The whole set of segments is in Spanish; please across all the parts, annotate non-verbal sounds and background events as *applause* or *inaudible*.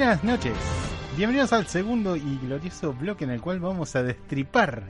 Buenas noches. Bienvenidos al segundo y glorioso bloque en el cual vamos a destripar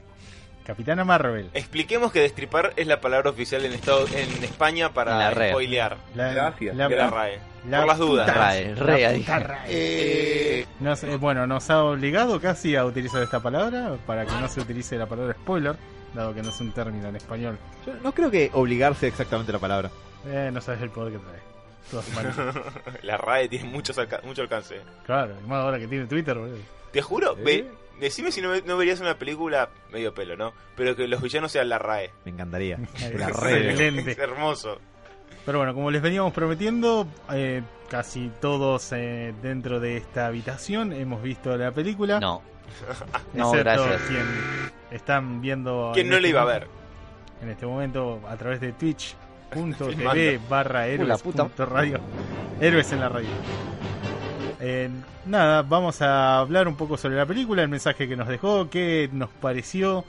Capitana Marvel. Expliquemos que destripar es la palabra oficial en, estado, en España para La RAE. spoilear. La, Gracias. la- la RAE. la Por las dudas. Rae, RAE. Eh, Nos- eh, bueno, nos ha obligado casi a utilizar esta palabra para que no se utilice la palabra spoiler, dado que no es un término en español. Yo no creo que obligarse exactamente la palabra. Eh, no sabes el poder que trae. Todas manos. *laughs* la RAE tiene muchos alca- mucho alcance. claro, y más ahora que tiene Twitter, boludo. Te juro, ¿Eh? ve- decime si no, no verías una película medio pelo, ¿no? Pero que los villanos sean la RAE. Me encantaría. *laughs* La red. excelente. Es hermoso. Pero bueno, como les veníamos prometiendo, eh, casi todos eh, dentro de esta habitación hemos visto la película. No. *laughs* No, gracias. quien están viendo. ¿Quién en no este le iba a momento- ver? En este momento a través de twitch.tv barra héroes radio. Héroes en la radio. Eh, nada, vamos a hablar un poco sobre la película, el mensaje que nos dejó, qué nos pareció,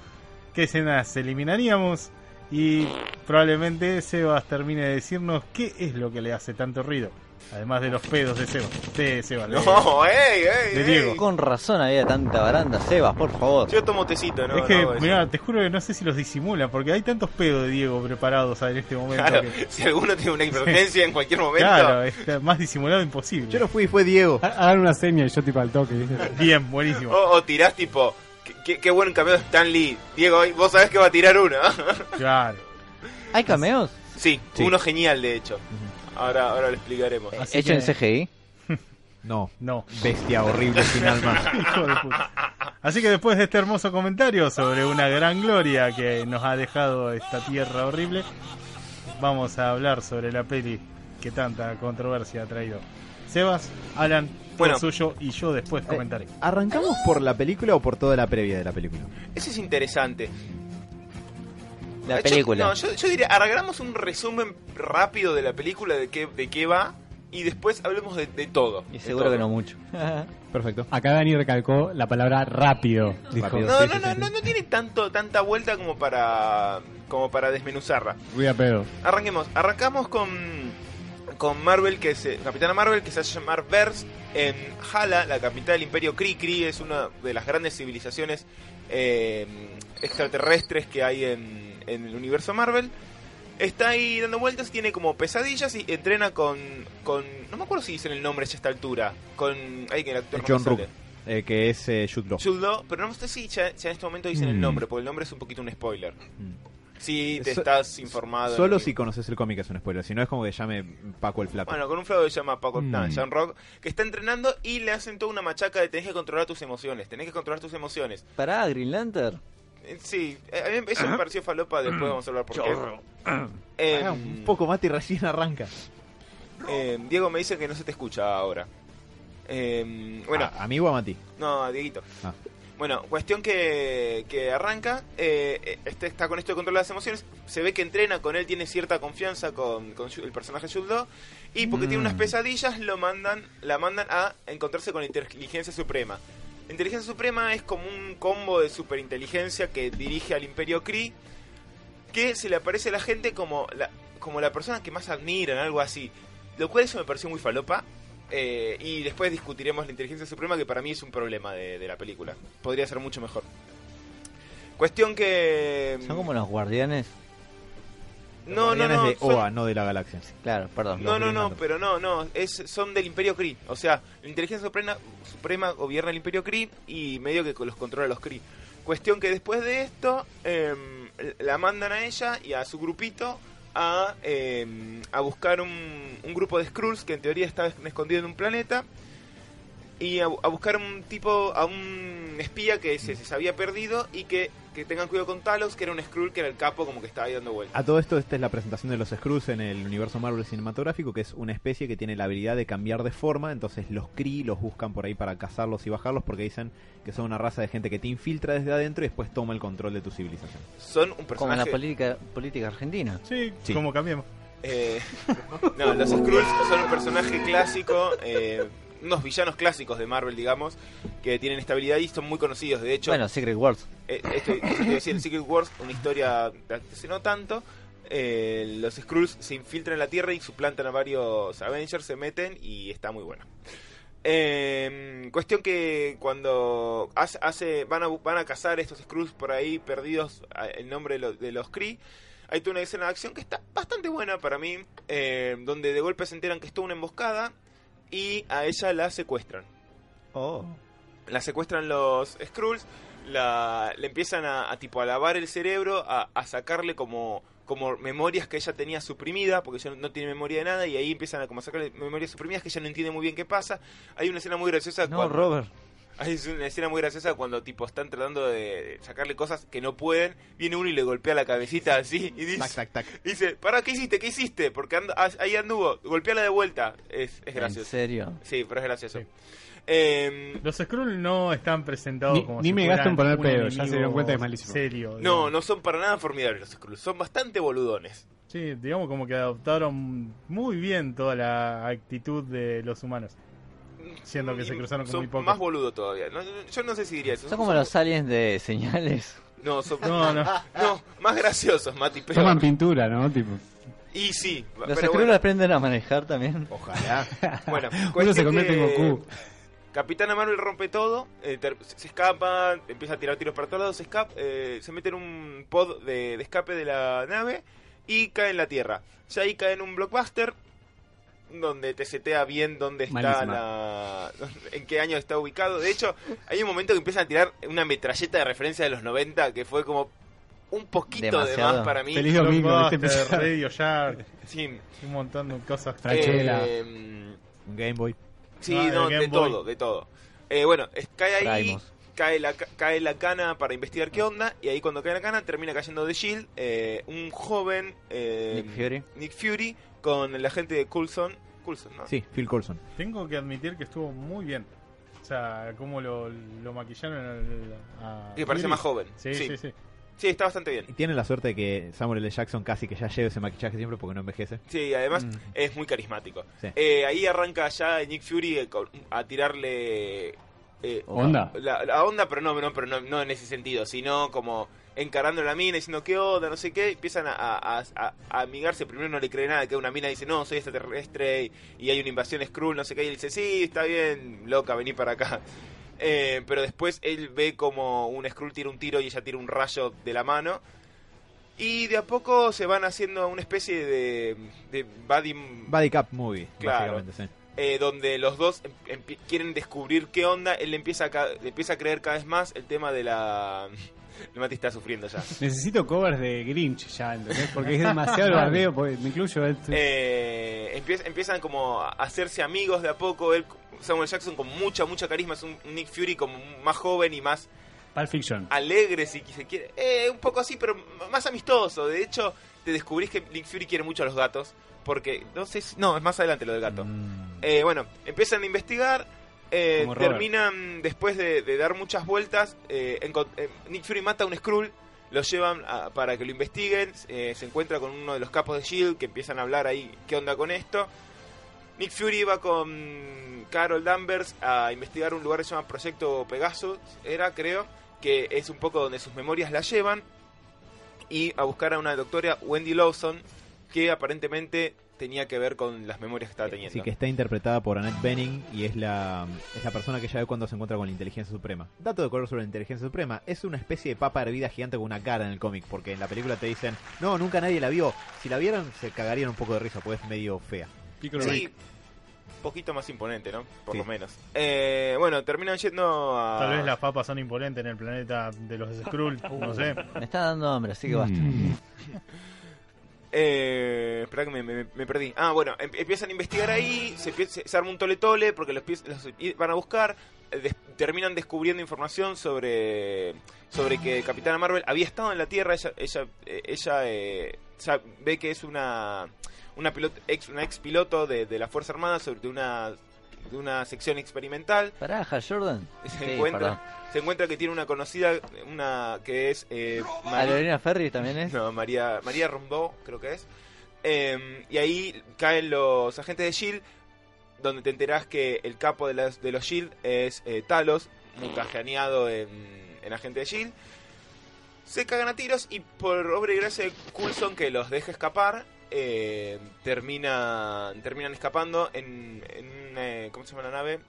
qué escenas eliminaríamos y probablemente Sebas termine de decirnos qué es lo que le hace tanto ruido. Además de los pedos de Sebas. De Sebas. de- No, ey, ey, de ey. Diego. Con razón había tanta baranda. Sebas, por favor. Yo tomo tecito, ¿no? es que, no mira, te juro que no sé si los disimulan, porque hay tantos pedos de Diego preparados en este momento. Claro, que- *laughs* si alguno tiene una emergencia en cualquier momento. claro, está más disimulado imposible. Yo no fui, fue Diego. Ha- Hagan una seña y yo tipo al toque. Bien, buenísimo. O, o tirás tipo, qué, qué- buen cameo de Stan Lee. Diego, vos sabés que va a tirar uno. Claro. ¿Hay cameos? sí, Sí. uno genial de hecho. Ahora, ahora lo explicaremos. Así Hecho en que- CGI. *laughs* No. No. Bestia horrible sin alma. *laughs* Hijo de puta. Así que después de este hermoso comentario sobre una gran gloria que nos ha dejado esta tierra horrible, vamos a hablar sobre la peli que tanta controversia ha traído. Sebas, Alan, Bueno. suyo y yo después comentaré. ¿Arrancamos por la película o por toda la previa de la película? Eso es interesante. La Yo- película. no, yo, yo diría, hagamos un resumen rápido de la película, de qué, de qué va, y después hablemos de, de todo. Y de seguro todo. que no mucho. *laughs* Perfecto. Acá Dani recalcó la palabra rápido. Dijo. Rápido. No, Sí, no, sí, no, sí, no, no tiene tanto, tanta vuelta como para, como para desmenuzarla. Voy a pedo. Arranquemos, arrancamos con, con Marvel, que es Capitana Marvel, que se hace llamar Vers en Hala, la capital del Imperio Kree. Kree es una de las grandes civilizaciones eh, extraterrestres que hay en, en el universo Marvel. Está ahí dando vueltas, tiene como pesadillas y entrena con, con no me acuerdo si dicen el nombre a esta altura, con ay, que el actor no John Rook, eh, que es eh, Jude Law. Jude Law, pero no sé si ya, ya en este momento dicen el Mm. nombre, porque el nombre es un poquito un spoiler. Mm. Si te So- estás informado. Solo si conoces el cómic es un spoiler, si no es como que llame Paco el Flaco. Bueno, con un flaco que se llama Paco Mm. no, John Rock, que está entrenando y le hacen toda una machaca de tenés que controlar tus emociones, tenés que controlar tus emociones. Pará, Green Lantern. Eh, Sí, eh, a mí eso me pareció falopa, después vamos a hablar por qué. Eh, un poco más y recién arranca. eh, Diego me dice que no se te escucha ahora. Eh, bueno, Ah, ¿Amigo a Mati? no, Dieguito. Ah. Bueno, cuestión que, que arranca, eh, este está con esto de controlar las emociones, se ve que entrena con él, tiene cierta confianza con, con el personaje Law, y porque tiene unas Mm. pesadillas lo mandan, la mandan a encontrarse con la inteligencia suprema. Inteligencia suprema es como un combo de superinteligencia que dirige al Imperio Kree, que se le aparece a la gente como la, como la persona que más admiran, algo así. Lo cual eso me pareció muy falopa. eh, y después discutiremos la inteligencia suprema, que para mí es un problema de, de la película. Podría ser mucho mejor. Cuestión que... Son como los guardianes. No, no, no. de son- OA, no de la galaxia. Claro, perdón. no, no, no, pero no, no, es, son del Imperio Kree. O sea, la inteligencia suprema, suprema gobierna el Imperio Kree y medio que los controla los Kree. Cuestión que después de esto em, la mandan a ella y a su grupito a, em, a buscar un, un grupo de Skrulls que en teoría estaba escondido en un planeta y a, a buscar un tipo, a un espía que se, se había perdido y que, que tengan cuidado con Talos, que era un Skrull que era el capo como que estaba ahí dando vueltas. A todo esto, esta es la presentación de los Skrulls en el universo Marvel cinematográfico, que es una especie que tiene la habilidad de cambiar de forma, entonces los Kree los buscan por ahí para cazarlos y bajarlos porque dicen que son una raza de gente que te infiltra desde adentro y después toma el control de tu civilización. Son un Como en personaje... la política, política argentina. Sí, Sí. como cambiamos. Eh, *laughs* no, los Skrulls son un personaje clásico, eh, unos villanos clásicos de Marvel, digamos, que tienen esta habilidad y son muy conocidos. De hecho, Bueno, Secret Wars. eh, esto, decir, el Secret Wars, una historia hace no tanto. eh, los Skrulls se infiltran en la Tierra y suplantan a varios Avengers, se meten y está muy bueno. Eh, cuestión que cuando hace, hace- van, a, van a cazar estos Skrulls por ahí perdidos en nombre de, lo- de los Kree, hay toda una escena de acción que está bastante buena para mí, eh, donde de golpe se enteran que es toda una emboscada y a ella la secuestran. Oh. La secuestran los Skrulls, la, le empiezan a, a tipo a lavar el cerebro, a, a sacarle como, como memorias que ella tenía suprimida, porque ella no tiene memoria de nada, y ahí empiezan a como a sacarle memorias suprimidas que ella no entiende muy bien qué pasa. Hay una escena muy graciosa No, cuando- Robert. *laughs* hay una escena muy graciosa cuando tipo están tratando de sacarle cosas que no pueden, viene uno y le golpea la cabecita así y dice, Tac, tac, tac. dice ¿para qué hiciste? ¿Qué hiciste? Porque ando- ah, ahí anduvo, golpeala de vuelta. Es, es ¿En gracioso. serio? Sí, pero es gracioso. Sí. Em, Los Skrull no están presentados Ni- como ni si me en poner pedo, ya se dieron cuenta que es malísimo. Serio. No, no son para nada formidables los Skrulls, son bastante boludones. Sí, digamos como que adoptaron muy bien toda la actitud de los humanos. Siendo que se Y cruzaron con son muy pocos. más boludo todavía. No, yo no sé si diría eso. Son como los aliens de señales. No, son... No, *laughs* no. no, más graciosos, Mati. Pero... Toman pintura, ¿no? Tipo, Y sí, Los pero bueno, aprenden a manejar también. Ojalá. *laughs* bueno, uno se cuestión convierte en que Goku. Capitana Marvel rompe todo, eh, ter- se escapa, empieza a tirar tiros para todos lados, se, escapa, eh, se mete en un pod de, de escape de la nave y cae en la Tierra. Ya ahí cae en un blockbuster donde te setea bien dónde está Malísima. la... en qué año está ubicado. De hecho, hay un momento que empiezan a tirar una metralleta de referencia de los 90 que fue como un poquito de Demasiado. más para mí. Feliz domingo, Radio Shark, Sí. un montón de cosas. Franchella. Eh, Un Game Boy. Sí, Ah, no, de Boy. todo, de todo. Eh, bueno, cae ahí, Traemos. cae la, ca- cae la cana para investigar qué onda, y ahí cuando cae la cana termina cayendo de Shield eh, un joven eh, Nick Fury. Nick Fury con el agente de Coulson. Coulson, ¿no? Sí, Phil Coulson. Tengo que admitir que estuvo muy bien. O sea, cómo lo, lo maquillaron al- a Que parece más joven. Sí, sí, sí. Sí, está bastante bien. Y tiene la suerte de que Samuel L. Jackson casi que ya lleve ese maquillaje siempre porque no envejece. Sí, además Mm. es muy carismático. Sí. Eh, ahí arranca ya Nick Fury eh, a tirarle eh, ¿Onda? la, la onda, pero no, no, pero no, no en ese sentido, sino como encarando a la mina, diciendo qué onda, no sé qué, empiezan a, a, a- a amigarse, primero no le cree nada, que una mina dice, no, soy extraterrestre, y, y hay una invasión Skrull, no sé qué, y él dice, sí, está bien, loca, vení para acá. *laughs* Eh, pero después él ve como un Skrull tira un tiro y ella tira un rayo de la mano. Y de a poco se van haciendo una especie de, de buddy, Buddy Cup Movie, Claro. básicamente, sí. eh, donde los dos em- empi- quieren descubrir qué onda. Él le empieza, a ca- le empieza a creer cada vez más el tema de la... El Mati está sufriendo ya. Necesito covers de Grinch ya, ¿entendés? Porque es demasiado el bardeo, *laughs* porque me incluyo. este. Eh, empieza- empiezan como a hacerse amigos de a poco. Él, Samuel Jackson con mucha, mucha carisma. Es un Nick Fury como más joven y más Pulp Fiction. alegre, si se quiere. Eh, un poco así, pero más amistoso. De hecho, te descubrís que Nick Fury quiere mucho a los gatos. Porque, no sé si... No, es más adelante lo del gato. Mm. Eh, bueno, empiezan a investigar. Eh, terminan, después de, de dar muchas vueltas, eh, encon- eh, Nick Fury mata a un Skrull. Lo llevan a- para que lo investiguen. eh, se encuentra con uno de los capos de Shield que empiezan a hablar ahí qué onda con esto. Nick Fury va con Carol Danvers a investigar un lugar que se llama Proyecto Pegasus, era creo, que es un poco donde sus memorias la llevan, y a buscar a una doctora, Wendy Lawson, que aparentemente tenía que ver con las memorias que estaba teniendo. Sí, que está interpretada por Annette Bening y es la, es la persona que ya ve cuando se encuentra con la inteligencia suprema. Dato de color sobre la inteligencia suprema, es una especie de papa hervida gigante con una cara en el cómic, porque en la película te dicen, no, nunca nadie la vio. Si la vieran, se cagarían un poco de risa, pues es medio fea. Sí, poquito más imponente, ¿no? Por Sí. lo menos. Eh, bueno, terminan yendo a... Tal vez las papas son imponentes en el planeta de los Skrull, *laughs* no sé. Me está dando hambre, así que basta. *laughs* Eh, espera que me, perdí. Ah, bueno, em- empiezan a investigar ahí, se, arma un tole tole porque los, los van a buscar, eh, terminan descubriendo información sobre sobre que Capitana Marvel había estado en la Tierra, ella ella, eh, ella eh, ve que es una una ex, una ex piloto de, de la Fuerza Armada sobre una de una sección experimental. Pará, Hal Jordan. *laughs* Se Sí, encuentra perdón. se encuentra que tiene una conocida, una que es eh, Aerolínea Ferry también es. no, María, María Rondó, creo que es. Eh, y ahí caen los agentes de Shield, donde te enterás que el capo de, las- de los Shield es eh, Talos, mutageneado en, en agente de Shield. Se cagan a tiros y por obra y gracia de Coulson que los deja escapar, eh, termina, terminan escapando en, en un, eh, ¿cómo se llama la nave?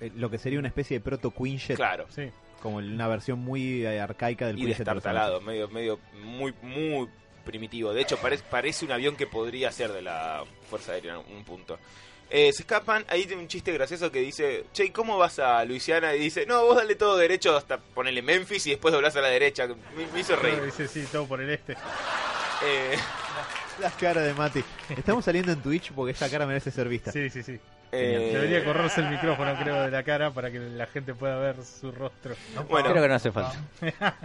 eh, lo que sería una especie de proto Quinjet, Claro. Sí. como una versión muy eh, arcaica del y Quinjet de destartalado, medio, medio, muy, muy primitivo. De hecho, parece, parece un avión que podría ser de la Fuerza Aérea en un punto. Eh, se escapan, ahí tiene un chiste gracioso que dice, che, ¿y ¿cómo vas a Luisiana? Y dice, no, vos dale todo derecho hasta ponerle Memphis y después doblás a la derecha. Me, me hizo reír. Dice, sí, todo por el este. Eh, *laughs* La cara de Mati. Estamos saliendo en Twitch porque esa cara merece ser vista. Sí, sí, sí. eh, Debería correrse el micrófono, creo, de la cara para que la gente pueda ver su rostro. Bueno, Creo que no hace falta. *laughs*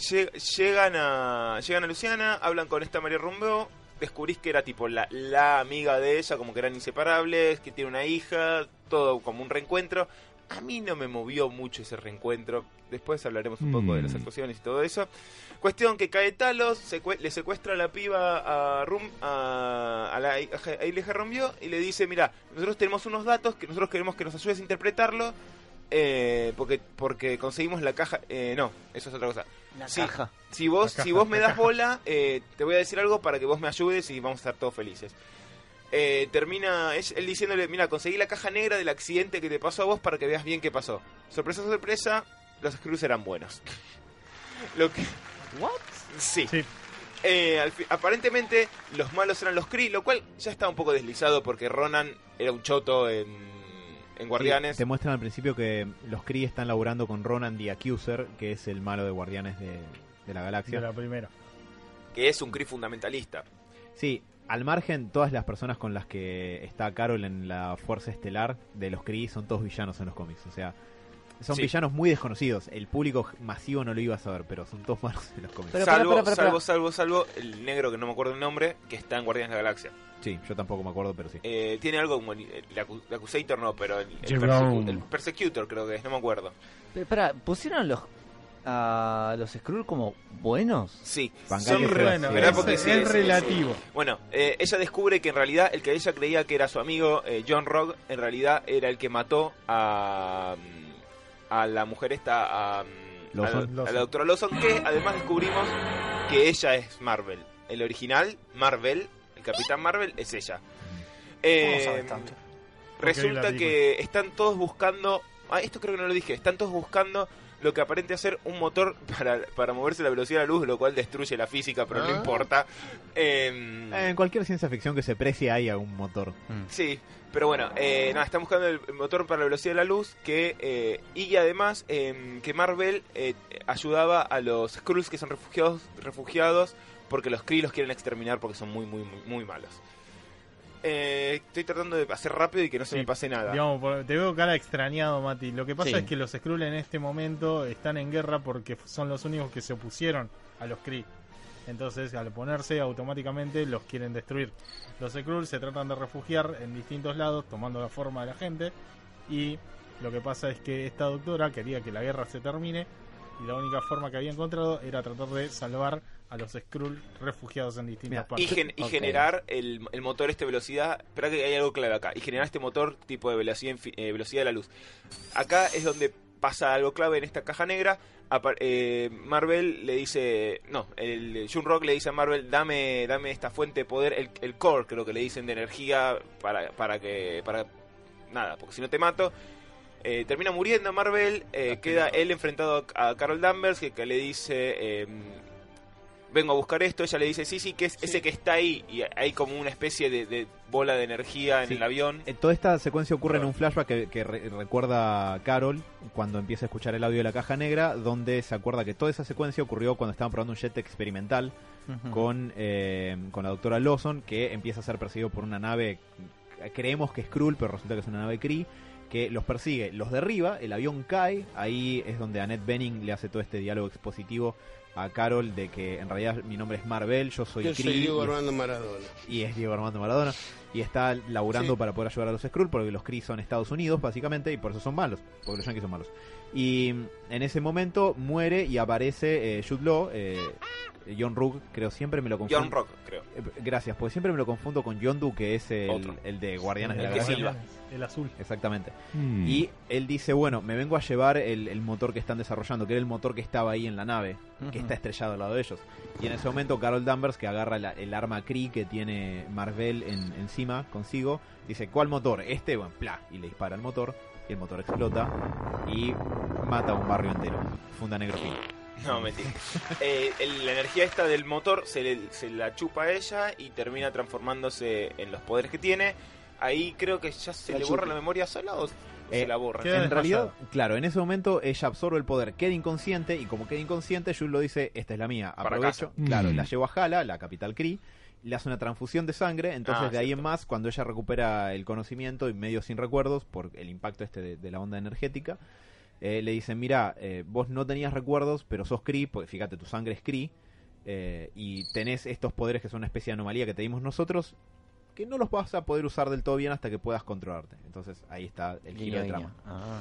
Lle- llegan a llegan a Luciana, hablan con esta María Rumbeo, descubrís que era tipo la, la amiga de ella, como que eran inseparables, que tiene una hija, todo como un reencuentro. A mí no me movió mucho ese reencuentro. Después hablaremos un poco de las Mm. actuaciones y todo eso. Cuestión que cae Talos, secue- le secuestra a la piba a Rum, a, a la a Rombió y le dice, mira, nosotros tenemos unos datos que nosotros queremos que nos ayudes a interpretarlo. eh, porque porque conseguimos la caja eh, no eso es otra cosa La Sí. caja. si vos, La caja, si vos me das bola, eh, te voy a decir algo para que vos me ayudes y vamos a estar todos felices. Eh, termina él, él diciéndole, mira, conseguí la caja negra del accidente que te pasó a vos para que veas bien qué pasó. Sorpresa, sorpresa, los Screws eran buenos. *laughs* Lo que... ¿What? Sí. Sí. Eh, al fi- aparentemente los malos eran los Kree, lo cual ya está un poco deslizado porque Ronan era un choto en, en Guardianes. Sí, te muestran al principio que los Kree están laburando con Ronan the Accuser, que es el malo de Guardianes de, de la Galaxia. De la primera. que es un Kree fundamentalista. Sí, al margen, todas las personas con las que está Carol en la Fuerza Estelar de los Kree son todos villanos en los cómics. O sea, son Sí. villanos muy desconocidos. El público masivo no lo iba a saber, pero son todos malos en los cómics. Pero, salvo, para, para, para, salvo, salvo, salvo el negro que no me acuerdo el nombre, que está en Guardianes de la Galaxia. Sí, yo tampoco me acuerdo, pero sí. Eh, tiene algo como el, el Accusator, no, pero el, el, Jerome. Persecu- el Persecutor creo que es, no me acuerdo. Pero, para, ¿pusieron los a los Skrull como buenos? Sí, son re- sea Bueno, así. Esperá es, sí, es sí, relativo. Bueno, eh, ella descubre que en realidad el que ella creía que era su amigo eh, John Rock, en realidad era el que mató a, mm, a la mujer esta, a, mm, Lawson. a la- a Lawson. la doctora Lawson, que además descubrimos que ella es Marvel. El original, Marvel, el Capitán Marvel, es ella. Eh, ¿Cómo sabes tanto? Resulta que están todos buscando. Ah, esto creo que no lo dije. Están todos buscando lo que aparente ser un motor *laughs* para, para moverse a la velocidad de la luz, lo cual destruye la física, pero no Ah. importa. Em, Eh, En cualquier ciencia ficción que se precie hay algún motor. Sí, pero bueno, eh, nada, están buscando el motor para la velocidad de la luz que eh, y además em, que Marvel eh, ayudaba a los Skrulls que son refugiados, refugiados porque los Kree los quieren exterminar porque son muy, muy, muy, muy malos. Eh, estoy tratando de hacer rápido y que no se Sí, me pase nada. Digamos, te veo cara extrañado, Mati. Lo que pasa Sí. es que los Skrull en este momento están en guerra porque son los únicos que se opusieron a los Kree. Entonces, al ponerse, automáticamente los quieren destruir. Los Skrull se tratan de refugiar en distintos lados, tomando la forma de la gente. Y lo que pasa es que esta doctora quería que la guerra se termine. Y la única forma que había encontrado era tratar de salvar a los Skrull refugiados en distintas Mira, y, partes. gen- y Ok. generar el, el motor este velocidad. Espera que hay algo clave acá. Y generar este motor tipo de velocidad, eh, velocidad de la luz. Acá es donde pasa algo clave en esta caja negra. Eh, Marvel le dice. No, el Jun Rock le dice a Marvel: dame, dame esta fuente de poder, el, el core, creo que le dicen de energía para, para que. para Nada, porque si no te mato. Eh, termina muriendo Marvel, eh, queda él enfrentado a, Carol Danvers que, que le dice, eh, vengo a buscar esto, ella le dice, sí, sí, que es ese que está ahí, y hay como una especie de, de bola de energía en Sí. el avión. Eh, Toda esta secuencia ocurre en un flashback que, que re- recuerda a Carol cuando empieza a escuchar el audio de la caja negra, donde se acuerda que toda esa secuencia ocurrió cuando estaban probando un jet experimental Ujú. con, eh, con la doctora Lawson, que empieza a ser perseguido por una nave, creemos que es Skrull, pero resulta que es una nave Kree, que los persigue, los derriba, el avión cae, ahí es donde Annette Benning le hace todo este diálogo expositivo a Carol de que en realidad mi nombre es Marvel, yo soy Yo soy Diego Armando Maradona. y es Diego Armando Maradona y está laburando Sí. para poder ayudar a los Skrull porque los Kree son Estados Unidos básicamente y por eso son malos porque los Yankees son malos y mm, en ese momento muere y aparece eh, Jude Law eh, John Rook creo siempre me lo confundo John Rock, creo. Eh, gracias porque siempre me lo confundo con John Doe que es el, de Guardianes de la Galaxia. El azul. exactamente Mm. y él dice bueno me vengo a llevar el, el motor que están desarrollando que era el motor que estaba ahí en la nave que está estrellado al lado de ellos. Y en ese momento Carol Danvers, que agarra la- el arma Kree que tiene Marvel en- encima consigo, dice, ¿cuál motor? Este, bueno, pla, y le dispara el motor. y el motor explota y mata a un barrio entero. Funda negro. *laughs* No, mentira. Eh, el- la energía esta del motor se, le- se la chupa a ella y termina transformándose en los poderes que tiene. Ahí creo que ya se La le borra la memoria sola o Eh, se la borra. En realidad, claro, en ese momento ella absorbe el poder, queda inconsciente y como queda inconsciente, Jules lo dice, esta es la mía, aprovecho, claro, Mm. la llevo a Hala, la capital Kree, le hace una transfusión de sangre, entonces Ah, de ahí cierto. en más, cuando ella recupera el conocimiento y medio sin recuerdos por el impacto este de, de la onda energética, eh, le dicen, mira, eh, vos no tenías recuerdos, pero sos Kree, porque fíjate, tu sangre es Kree, eh, y tenés estos poderes que son una especie de anomalía que te dimos nosotros, que no los vas a poder usar del todo bien hasta que puedas controlarte. Entonces ahí está el giro de trama. Ah.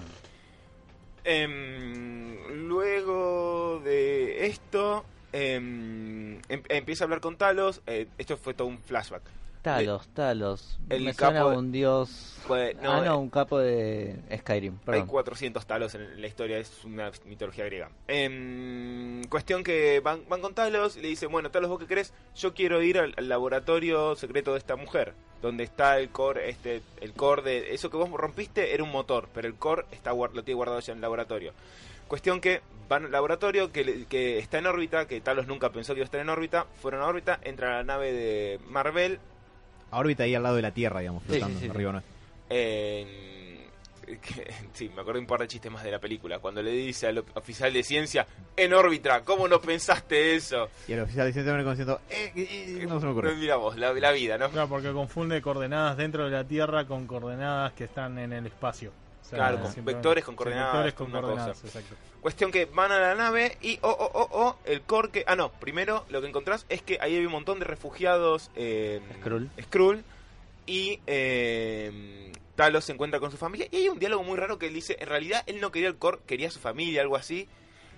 Em, luego de esto, em, em- empieza a hablar con Talos. eh, esto fue todo un flashback. Talos, Talos. el Me suena capo de- un dios. No, ah, no, eh, un capo de Skyrim. Hay Perdón. 400 talos en la historia, es una mitología griega. Em, cuestión que van, van con Talos y le dicen, bueno, Talos, ¿vos qué crees? Yo quiero ir al, al laboratorio secreto de esta mujer, donde está el core, este, el core de... Eso que vos rompiste era un motor, pero el core está, lo tiene guardado ya en el laboratorio. Cuestión que van al laboratorio, que, que está en órbita, que Talos nunca pensó que iba a estar en órbita, fueron a órbita, entra a la nave de Marvel, A órbita ahí al lado de la Tierra, digamos, flotando sí, sí, arriba. En- que- *laughs* sí, me acuerdo un par de chistes más de la película. Cuando le dice al oficial de ciencia, en órbita, ¿cómo no pensaste eso? Y el oficial de ciencia me como diciendo, eh, eh, eh, no se me ocurre. Mira vos, la, la vida, ¿no? Claro, porque confunde coordenadas dentro de la Tierra con coordenadas que están en el espacio. O sea, Claro, con vectores con coordenadas, vectores con una coordenadas, cosa. exacto. Cuestión que van a la nave y, oh, oh, oh, oh, el core que... Ah, no, primero lo que encontrás es que ahí hay un montón de refugiados... Eh, Skrull. Skrull, y eh, Talos se encuentra con su familia y hay un diálogo muy raro que él dice, en realidad él no quería el core, quería a su familia, algo así.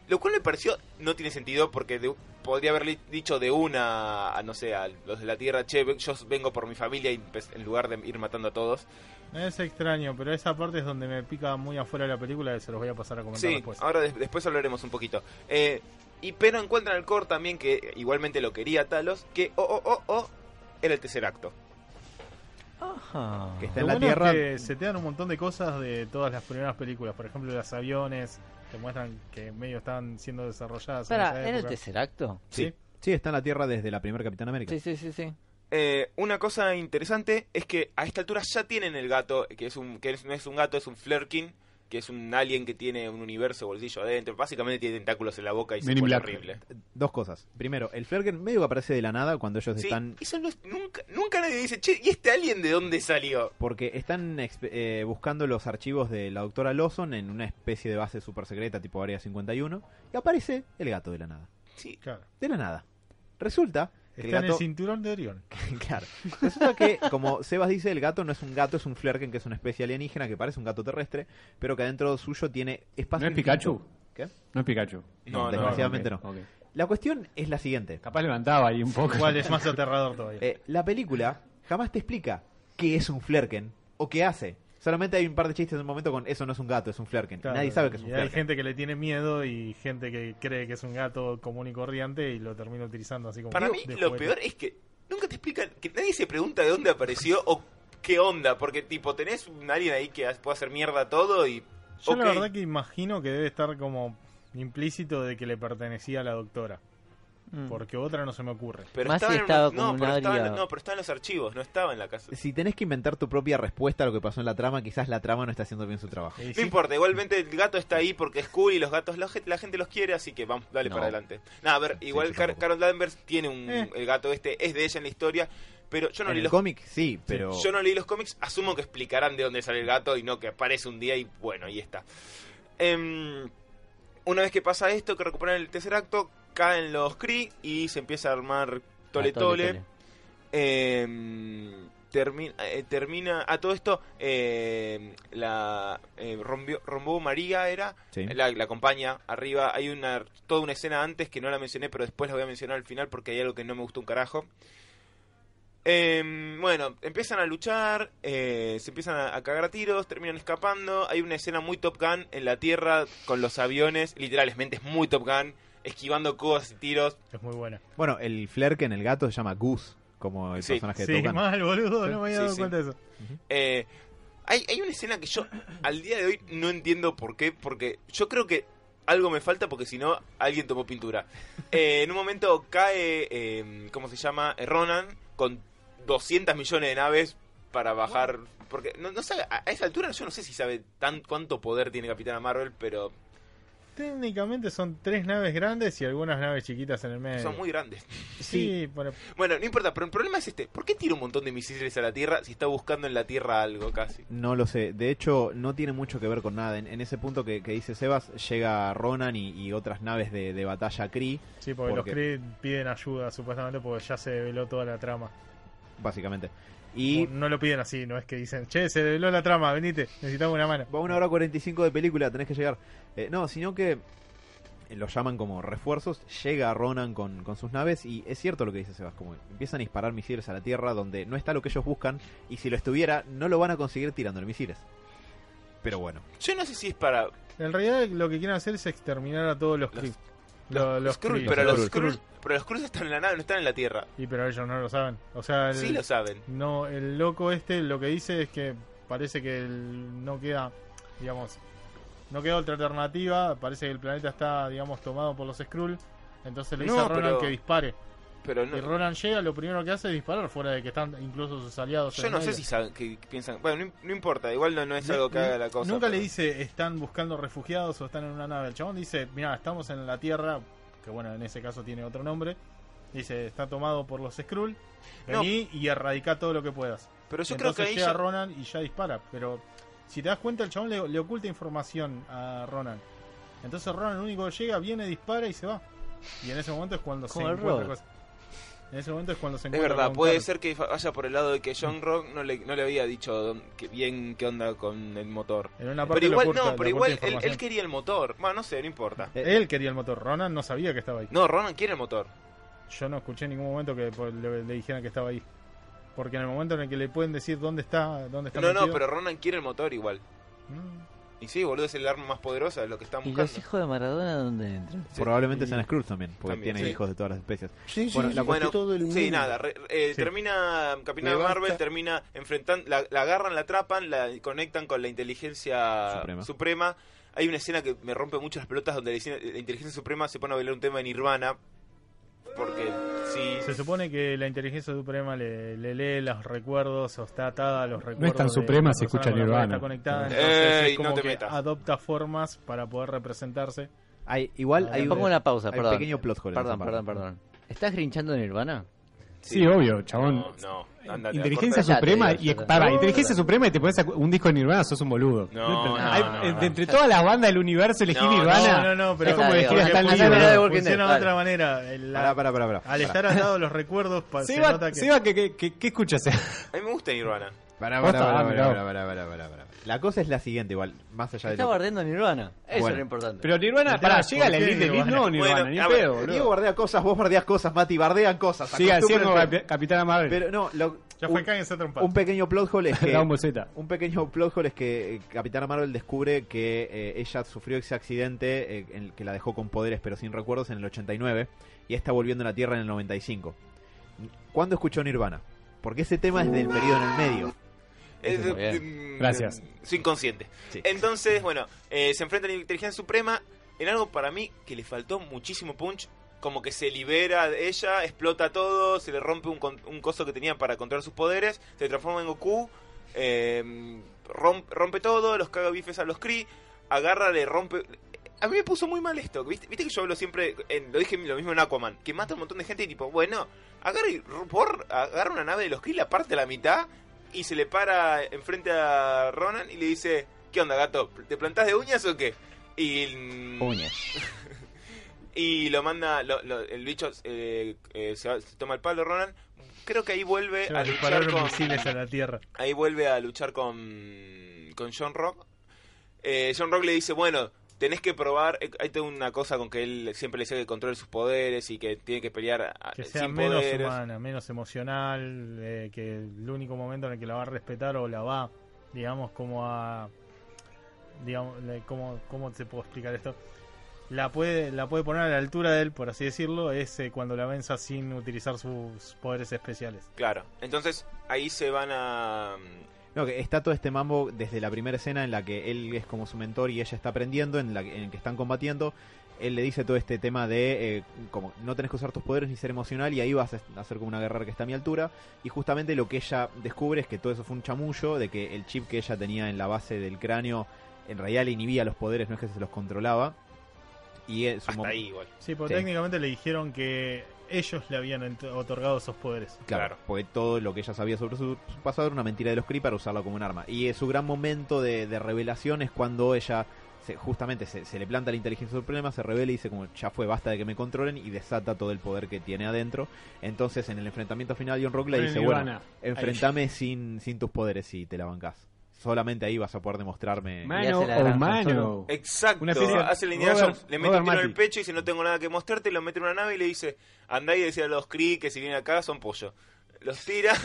Lo cual me pareció, no tiene sentido porque de- podría haberle dicho de una, a, no sé, a los de la Tierra, che, yo vengo por mi familia y empe- en lugar de ir matando a todos. Es extraño, pero esa parte es donde me pica muy afuera de la película y se los voy a pasar a comentar Sí, después. ahora des- después hablaremos un poquito. Eh, y pero encuentran el core también que igualmente lo quería Talos, que, oh, oh, oh, oh, era el tercer acto. Ajá. Que está Lo en la bueno Tierra. es que se te dan un montón de cosas de todas las primeras películas. Por ejemplo, los aviones te muestran que medio estaban siendo desarrolladas en Espera, esa ¿en el tercer acto? Sí. Sí, está en la Tierra desde la primera Capitán América. Sí, sí, sí, sí. Eh, una cosa interesante es que a esta altura ya tienen el gato, que es un que no es un gato, es un Flerkin, que es un alien que tiene un universo bolsillo adentro. Básicamente tiene tentáculos en la boca y se pone horrible. Dos cosas. Primero, el Flerken medio que aparece de la nada cuando ellos Sí, están... eso no es- nunca, nunca nadie dice, che, ¿y este alien de dónde salió? Porque están eh, buscando los archivos de la doctora Lawson en una especie de base super secreta tipo Área 51 y aparece el gato de la nada. Sí, Claro. De la nada. Resulta Está el en el gato... cinturón de Orión. *laughs* claro. Resulta que, como Sebas dice, el gato no es un gato, es un Flerken, que es una especie alienígena que parece un gato terrestre, pero que adentro suyo tiene espacio... ¿No es infinito. Pikachu? ¿Qué? No es Pikachu. No, no, desgraciadamente no. La cuestión es la siguiente. Capaz levantaba ahí un poco. Igual es más *laughs* aterrador todavía. Eh, la película jamás te explica qué es un Flerken o qué hace. Solamente hay un par de chistes en un momento con eso no es un gato, es un Flerken. Claro, Nadie sabe que es un y hay gente que le tiene miedo y gente que cree que es un gato común y corriente y lo termina utilizando así como Para mí lo juguete. peor es que nunca te explican, que nadie se pregunta de dónde apareció o qué onda, porque tipo tenés un alien ahí que puede hacer mierda todo y... Yo la verdad que imagino que debe estar como implícito de que le pertenecía a la doctora. Mm. Porque otra no se me ocurre. Pero Más si estaba en estaba como no, un pero estaba en- área- no, pero estaba en los archivos, no estaba en la casa. Si tenés que inventar tu propia respuesta a lo que pasó en la trama, quizás la trama no está haciendo bien su trabajo. Y No sí, importa, igualmente el gato está ahí porque es cool y los gatos la, gente- la gente los quiere, así que vamos, dale No. para adelante. Nada, a ver, igual Car-. Carol Danvers tiene un Eh. el gato este, es de ella en la historia, pero yo no en leí los cómic, sí, pero... yo no leí los cómics, asumo que explicarán de dónde sale el gato y no que aparece un día y bueno, ahí está. Em, una vez que pasa esto, que recuperan el tercer acto, caen los Kree y se empieza a armar tole Ah, tole. Eh, termina, eh, termina a todo esto eh, la eh, Rombio- Rombó María era Sí. la, la acompaña arriba. Hay una toda una escena antes que no la mencioné pero después la voy a mencionar al final porque hay algo que no me gustó un carajo. Bueno empiezan a luchar eh, se empiezan a, a cagar a tiros terminan escapando. Hay una escena muy Top Gun en la tierra con los aviones. Literalmente es muy Top Gun esquivando cosas y tiros es muy buena. Bueno, el Flerken, el gato, se llama Goose, como el Sí. personaje de Sí, mal, boludo, no me había dado sí. cuenta de eso. Eh, Hay, hay una escena que yo al día de hoy no entiendo por qué, porque yo creo que algo me falta porque si no, alguien tomó pintura. Eh, en un momento cae, eh, ¿cómo se llama? Eh, Ronan con 200 millones de naves para bajar... Porque no, no sabe, a a esa altura yo no sé si sabe tan cuánto poder tiene Capitana Marvel, pero Técnicamente son tres naves grandes y algunas naves chiquitas en el medio. son muy grandes. Sí, bueno, Bueno, no importa, pero el problema es este. ¿Por qué tira un montón de misiles a la Tierra si está buscando en la Tierra algo casi? No lo sé. De hecho, no tiene mucho que ver con nada. En, en ese punto que, que dice Sebas, llega Ronan y, y otras naves de, de batalla Kree, sí, porque Porque- los Kree piden ayuda supuestamente porque ya se develó toda la trama. básicamente. Y No lo piden así, no es que dicen, che, se develó la trama, venite, necesitamos una mano. va una hora 45 de película, tenés que llegar. Eh, no, sino que eh, lo llaman como refuerzos. Llega Ronan con, con sus naves y es cierto lo que dice Sebas, como empiezan a disparar misiles a la Tierra donde no está lo que ellos buscan y si lo estuviera no lo van a conseguir tirándole misiles. Pero bueno, Yo no sé si es para En realidad lo que quieren hacer es exterminar a todos los Los- los, Lo- los Skrull, pero Los los Skrull. Pero los Skrull están en la nave, no están en la Tierra. Y pero ellos no lo saben. O sea, el, Sí lo saben. no, el loco este lo que dice es que parece que el- no queda, digamos, no queda otra alternativa. Parece que el planeta está, digamos, tomado por los Skrull. Entonces le dice No, a Ronan pero- que dispare. Pero Y no, Ronan llega, lo primero que hace es disparar, fuera de que están incluso sus aliados. yo no sé si saben, que piensan. Bueno, no, no importa, igual no, no es algo que haga la cosa. Nunca le dice están buscando refugiados o están en una nave. El chabón dice, mira, estamos en la Tierra, que bueno, en ese caso tiene otro nombre. Dice, está tomado por los Skrull. No. Vení y erradica todo lo que puedas. Pero yo creo que ahí llega ya- Ronan y ya dispara. Pero si te das cuenta, el chabón le, le oculta información a Ronan. Entonces Ronan, el único que llega, viene, dispara y se va. Y en ese momento es cuando se Como encuentra Robert. En ese momento es cuando se Es encuentra verdad, con puede Carl. ser que vaya por el lado de que John Rock no le, no le había dicho que bien qué onda con el motor. En una parte Pero igual, oculta- no, pero igual él, él quería el motor. Bueno, no sé, no importa. Él quería el motor. Ronan no sabía que estaba ahí. No, Ronan quiere el motor. Yo no escuché en ningún momento que pues, le, le dijeran que estaba ahí. Porque en el momento en el que le pueden decir dónde está, dónde está No, no, metido- pero Ronan quiere el motor igual. Mm. Y sí, boludo, es el arma más poderosa de lo que están ¿Y buscando. los hijos de Maradona dónde entran? probablemente Y- sean Skrulls también, porque También, sí. hijos de todas las especies. Sí, sí, Bueno, sí, la Bueno, todo el sí, mundo. nada, re- eh, Sí. termina Capitana Me Marvel, basta. termina enfrentando, la, la agarran, la atrapan, la conectan con la inteligencia Suprema. suprema. Hay una escena que me rompe mucho las pelotas donde la, la inteligencia suprema se pone a bailar un tema de Nirvana. Porque sí. Se supone que la inteligencia suprema le, le lee los recuerdos o está atada a los recuerdos. tan de suprema la si persona escucha Nirvana. Está conectada, Ey, entonces es no como te que metas. adopta formas para poder representarse. Hay, igual Ah, hay Pongo un- una pausa, hay perdón. pequeño plot hole en Perdón, esa parte. perdón, perdón. ¿Estás grinchando Nirvana? Sí, obvio, chabón. No, no, andate, Inteligencia. Suprema y para, inteligencia suprema y te pones a- un disco de Nirvana, sos un boludo. No, no, Hay- no, de entre todas las bandas del universo elegí No, Nirvana. No, no, no, pero es como elegir hasta el libro. funciona Dead, de otra manera. La- Pará, pará, pará. Al estar atados los recuerdos, pa- se Seba, nota que. Seba, ¿qué, escuchas? A mí me gusta Nirvana. Pará, ah, pará, pará, pará, pará, pará. La cosa es la siguiente, igual, más allá de Está lo Nirvana. Eso Bueno. es lo importante. Pero Nirvana, pará, ¿por llega la elite de Nirvana? no, Nirvana, Bueno, ni ver, pedo, Diego boludo. bardea cosas, vos bardeas cosas, Mati, bardean cosas. Capi- Capitana Marvel. Pero no, lo- Ya fue un, un pequeño plot hole *laughs* es que un pequeño plot hole es que Capitana Marvel descubre que eh, ella sufrió ese accidente eh, en el que la dejó con poderes pero sin recuerdos en el 89 y está volviendo a la Tierra en el 95. ¿Cuándo escuchó Nirvana? Porque ese tema es del periodo en el medio. Es bien. mm, Gracias. Soy inconsciente. Sí. Entonces, bueno, eh, se enfrenta a la inteligencia suprema en algo para mí que le faltó muchísimo punch. Como que se libera de ella, explota todo, se le rompe un, con- un coso que tenía para controlar sus poderes, se transforma en Goku, eh, rompe, rompe todo, los caga bifes a los Kree, agarra, le rompe... A mí me puso muy mal esto, ¿viste? Viste que yo hablo siempre, en- lo dije lo mismo en Aquaman, que mata a un montón de gente y tipo, bueno, agarra, y, por, agarra una nave de los Kree, la parte a la mitad y se le para enfrente a Ronan y le dice, ¿qué onda gato? ¿Te plantás de uñas o qué? Y, Uñas. *laughs* y lo manda, lo- lo- el bicho eh, eh, se, va- se toma el palo Ronan. Creo que ahí vuelve a luchar con, misiles a la Tierra. ahí vuelve a luchar con, con John Rock. Eh, John Rock le dice, bueno, tenés que probar, eh, hay toda una cosa con que él siempre le dice que controle sus poderes y que tiene que pelear a- Que sea sin menos poderes. humana, menos emocional, eh, que el único momento en el que la va a respetar o la va, digamos, como a... Digamos, ¿cómo, ¿cómo te puedo explicar esto? La puede, la puede poner a la altura de él, por así decirlo, es eh, cuando la venza sin utilizar sus poderes especiales. Claro, entonces ahí se van a... No, que está todo este mambo desde la primera escena en la que él es como su mentor y ella está aprendiendo, en la que, en que están combatiendo. Él le dice todo este tema de eh, como no tenés que usar tus poderes ni ser emocional y ahí vas a hacer como una guerrera que está a mi altura. Y justamente lo que ella descubre es que todo eso fue un chamullo, de que el chip que ella tenía en la base del cráneo en realidad le inhibía los poderes, no es que se los controlaba. Y es su Hasta ahí igual. Sí, porque Sí. técnicamente le dijeron que ellos le habían otorgado esos poderes. Claro, porque todo lo que ella sabía sobre su, su pasado era una mentira de los Kree para usarla como un arma. Y eh, su gran momento de, de revelación es cuando ella se- justamente se, se le planta la inteligencia suprema, se revela y dice como ya fue, basta de que me controlen y desata todo el poder que tiene adentro. Entonces en el enfrentamiento final John Rock le dice, bueno, enfrentame sin, sin tus poderes y te la bancás. Solamente ahí vas a poder demostrarme... Mano la o mano. Exacto. Una especie de Hace el Indiana Robert- Jones. Le mete un tiro en el pecho y dice no tengo nada que mostrarte. Lo mete en una nave y le dice andá y decía a los Kree que si vienen acá son pollo. Los tira. *laughs*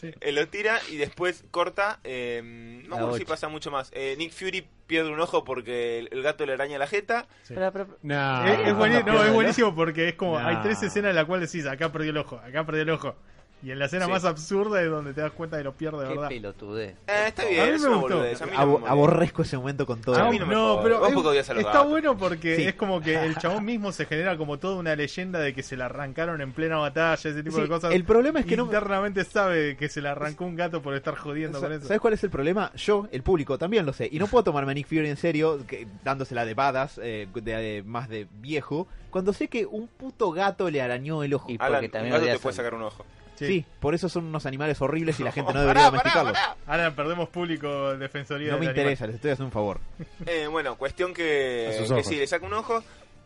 Sí. eh, los tira y después corta. Eh, no La acuerdo si pasa mucho más. Eh, Nick Fury pierde un ojo porque el, el gato le araña la jeta. Sí. No. es, no, buenísimo porque es como No. hay tres escenas en las cuales decís acá perdió el ojo, acá perdió el ojo. Y en la escena Sí. más absurda es donde te das cuenta de lo pierde de qué verdad. pelotudez. Eh, está A bien, mí es me una gustó. boludez, a mí no me aborrezco ese momento con todo. A Ah, mí no me no, pero es- a está bueno porque Sí. es como que el *laughs* chabón mismo se genera como toda una leyenda de que se la arrancaron en plena batalla, ese tipo Sí, de cosas. el problema es que no- internamente sabe que se la arrancó un gato por estar jodiendo con eso. ¿Sabes cuál es el problema? Yo, el público, también lo sé. Y no puedo tomarme a Nick Fury en serio, que, dándosela de badass, eh, de, de- más de viejo, cuando sé que un puto gato le arañó el ojo. Y Alan, porque un también gato te puede sacar un ojo. Sí. por eso son unos animales horribles y la gente no *laughs* debería pará, domesticarlos. pará. Ahora perdemos público defensoría No me interesa, les estoy haciendo un favor. Eh, bueno, cuestión que, que sí, le saca un ojo.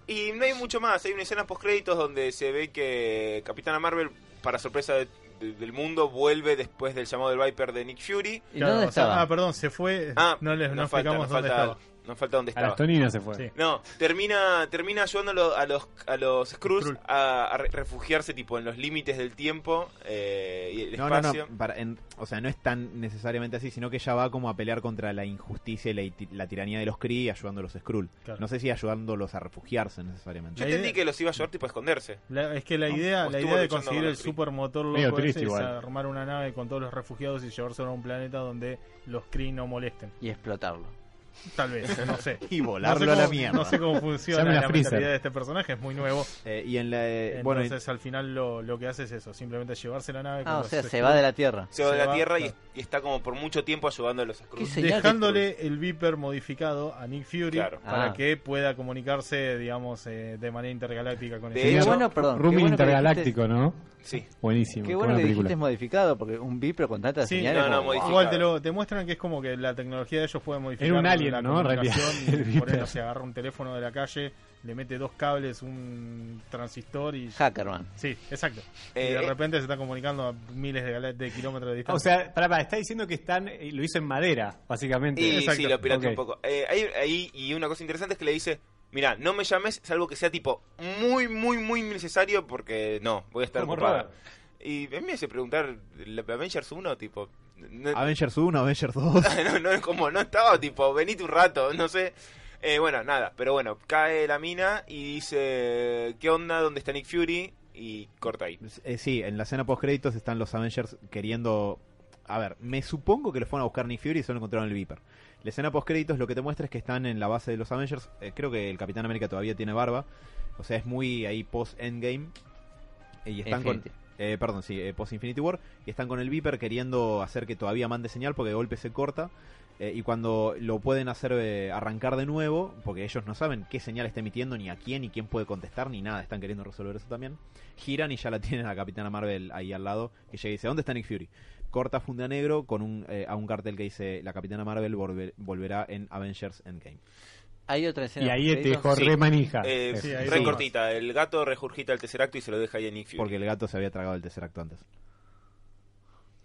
Y no hay mucho más. Hay una escena post créditos donde se ve que Capitana Marvel, para sorpresa de- de- del mundo, vuelve después del llamado del Viper de Nick Fury. ¿Y Claro, dónde o sea, estaba? ah, perdón, se fue. Ah, no les no falta, explicamos nos dónde falta, estaba. Nos falta dónde A estaba. las toninas se fue. Sí. No, termina, termina ayudando a los, a los Skrulls Skrull. a, a re- refugiarse tipo en los límites del tiempo eh, y el No, no, espacio. no. para- en- o sea, no es tan necesariamente así, sino que ella va como a pelear contra la injusticia y la, la tiranía de los Kree ayudando a los Skrull. Claro. No sé si ayudándolos a refugiarse necesariamente. Yo La entendí idea- que los iba a ayudar tipo a esconderse. La- es que la idea, la idea de conseguir con el supermotor loco triste ese es armar una nave con todos los refugiados y llevárselo a un planeta donde los Kree no molesten. Y explotarlo. Tal vez, *laughs* no sé. Y No sé, volarlo a la mierda. no sé cómo funciona la mentalidad de este personaje, es muy nuevo. Eh, y en la. eh, bueno, Entonces al final lo, lo que hace es eso, simplemente llevarse la nave. con Ah, o sea, se va de la Tierra. Se va de la va, Tierra y, claro. y está como por mucho tiempo ayudando a los ¿Qué Skrulls. Dejándole el Viper modificado a Nick Fury Claro. para Ah. que pueda comunicarse, digamos, eh, de manera intergaláctica con De bueno, perdón. Rooming bueno intergaláctico, ¿no? Sí. Buenísimo. Qué bueno que película. dijiste modificado, porque un Viper con tantas Sí, señales. no, no, como, modificado. Igual te lo te muestran que es como que la tecnología de ellos puede modificar Era un alien, la ¿no? En realidad, comunicación el y por Viper. ejemplo se agarra un teléfono de la calle, le mete dos cables, un transistor y Hackerman. sí, exacto. y Eh, de eh. repente se están comunicando a miles de, kilómetros de distancia. O sea, para, para, está diciendo que están, eh, lo hizo en madera, básicamente. Y Exacto. sí, lo pirateó Ok. un poco. Eh, ahí, ahí- y una cosa interesante es que le dice, mira, no me llames, salvo que sea tipo muy, muy, muy necesario porque no, voy a estar. Robert. Y a mí me hace preguntar, ¿la Avengers 1, tipo... No, Avengers 1, Avengers 2. *laughs* no, no, como no estaba, tipo, venite un rato, no sé. Eh, bueno, nada, pero bueno, cae la mina y dice, ¿qué onda? ¿Dónde está Nick Fury? Y corta ahí. Eh, sí, en la escena post créditos están los Avengers queriendo. A ver, me supongo que los fueron a buscar Nick Fury y solo encontraron el Viper. La escena post créditos lo que te muestra es que están en la base de los Avengers. Eh, creo que el Capitán América todavía tiene barba. O sea, es muy ahí post Endgame. Eh, Y están Infinity. con. Eh, perdón, sí, eh, post Infinity War. Y están con el Viper queriendo hacer que todavía mande señal porque de golpe se corta. Eh, y cuando lo pueden hacer eh, arrancar de nuevo, porque ellos no saben qué señal está emitiendo, ni a quién, ni quién puede contestar, ni nada, están queriendo resolver eso también. Giran y ya la tienen a la Capitana Marvel ahí al lado, que llega y dice, ¿dónde está Nick Fury? Corta funda negro con un, a un cartel que dice, la Capitana Marvel volver- volverá en Avengers Endgame. Hay otra escena. Y ahí te post-créditos. dejó Sí. re manija. Eh. Sí, re sí. cortita, el gato regurgita el Tesseracto y se lo deja ahí a Nick Fury. Porque el gato se había tragado el tercer acto antes.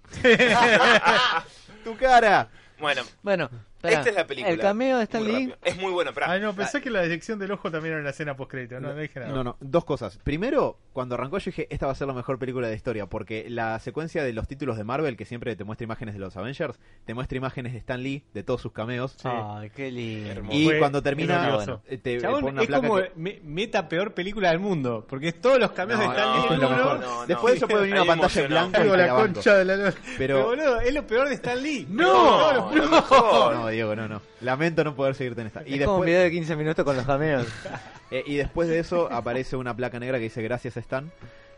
*laughs* *laughs* ¡Tu cara! Bueno, Bueno, Pará, Esta es la película. El cameo de Stan Muy Lee. Es muy bueno, pará. Ah, no, pensé que la dirección del ojo también era una escena post-crédito. No, no dije nada. No, no, dos cosas. Primero, cuando arrancó yo dije, esta va a ser la mejor película de la historia, porque la secuencia de los títulos de Marvel, que siempre te muestra imágenes de los Avengers, te muestra imágenes de Stan Lee, de todos sus cameos. Ay, qué lindo. Hermoso. Y Fue cuando termina, eh, te Chabón, pone una es placa como que- me- meta peor película del mundo. Porque es todos los cameos No, de Stan no, Lee es lo mejor. No, no. Después de eso puede venir una pantalla blanca y Digo, te la la banco. concha de la lora. Pero Pero boludo, es lo peor de Stan Lee. No, no, mejor. No, Diego, no, no. Lamento no poder seguirte en esta. Y es como un después, video de 15 minutos con los cameos. *laughs* eh, y después de eso aparece una placa negra que dice gracias Stan.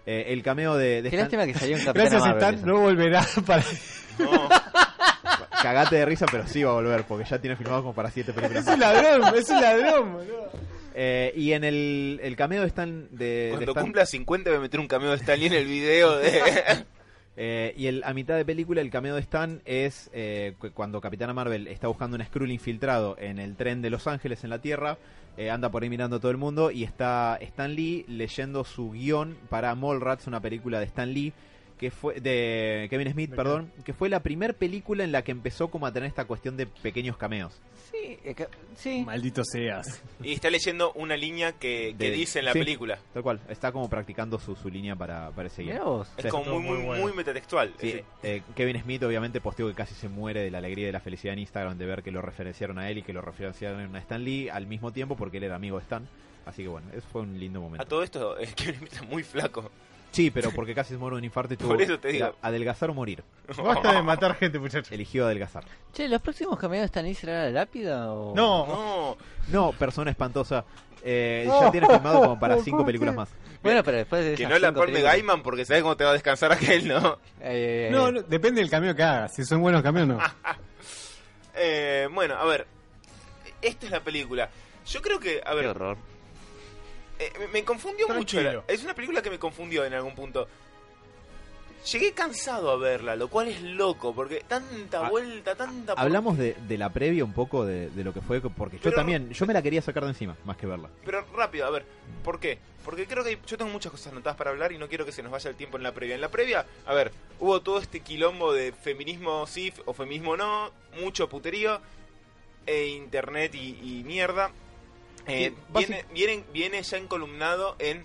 Eh, el cameo de, de Qué Stan- lástima que salió un *laughs* Capitán Gracias, Marvel. Stan. eso. No volverá *laughs* para. No. cagate de risa, pero sí va a volver, porque ya tiene filmado como para siete películas. Es un ladrón, es un ladrón, boludo. Eh, y en el, el cameo de Stan, de, de Cuando Stan- cumpla 50 voy a meter un cameo de Stan Lee en el video de... Eh, y el, a mitad de película, el cameo de Stan es eh, cu- cuando Capitana Marvel está buscando un Skrull infiltrado en el tren de Los Ángeles en la Tierra. eh, anda por ahí mirando a todo el mundo y está Stan Lee leyendo su guion para Mallrats, una película de Stan Lee que fue de Kevin Smith, De perdón, que fue la primera película en la que empezó como a tener esta cuestión de pequeños cameos. Sí, es que- sí. Maldito seas. Y está leyendo una línea que, que De- dice en la sí. película. Tal cual, está como practicando su, su línea para, para ese guion. Mirá vos. Es Sí. como muy, muy, muy metatextual. Sí, Sí. eh, Kevin Smith obviamente posteó que casi se muere de la alegría y de la felicidad en Instagram de ver que lo referenciaron a él y que lo referenciaron a Stan Lee al mismo tiempo porque él era amigo de Stan. Así que bueno, eso fue un lindo A momento. todo esto, *laughs* es que está muy flaco. Sí, pero porque casi se muere de un infarto y tuvo Por eso te digo. la- adelgazar o morir. Basta de matar gente, muchachos. Eligió adelgazar. Che, ¿los próximos cameos Stan Lee será la lápida o...? No, No, No, persona espantosa. Eh, ya tiene filmado como para *laughs* cinco películas más. Bueno, pero después de que esas no la cinco palme películas- Gaiman porque sabes cómo te va a descansar aquel, ¿no? Eh, No, no, depende del cameo que hagas. Si son buenos cameos, no. *laughs* Eh, bueno, a ver. Esta es la película. Yo creo que, a Qué ver, horror. Eh, me, me confundió Tranquilo. mucho. Es una película que me confundió en algún punto. Llegué cansado a verla, lo cual es loco, porque tanta Ah, vuelta, tanta... Hablamos de, de la previa un poco de, de lo que fue, porque yo también, yo me la quería sacar de encima, más que verla. Pero rápido, a ver, ¿por qué? Porque creo que yo tengo muchas cosas anotadas para hablar y no quiero que se nos vaya el tiempo en la previa. En la previa, a ver, hubo todo este quilombo de feminismo sí o feminismo no, mucho puterío, e internet y, y mierda. Eh, viene, viene, viene ya encolumnado en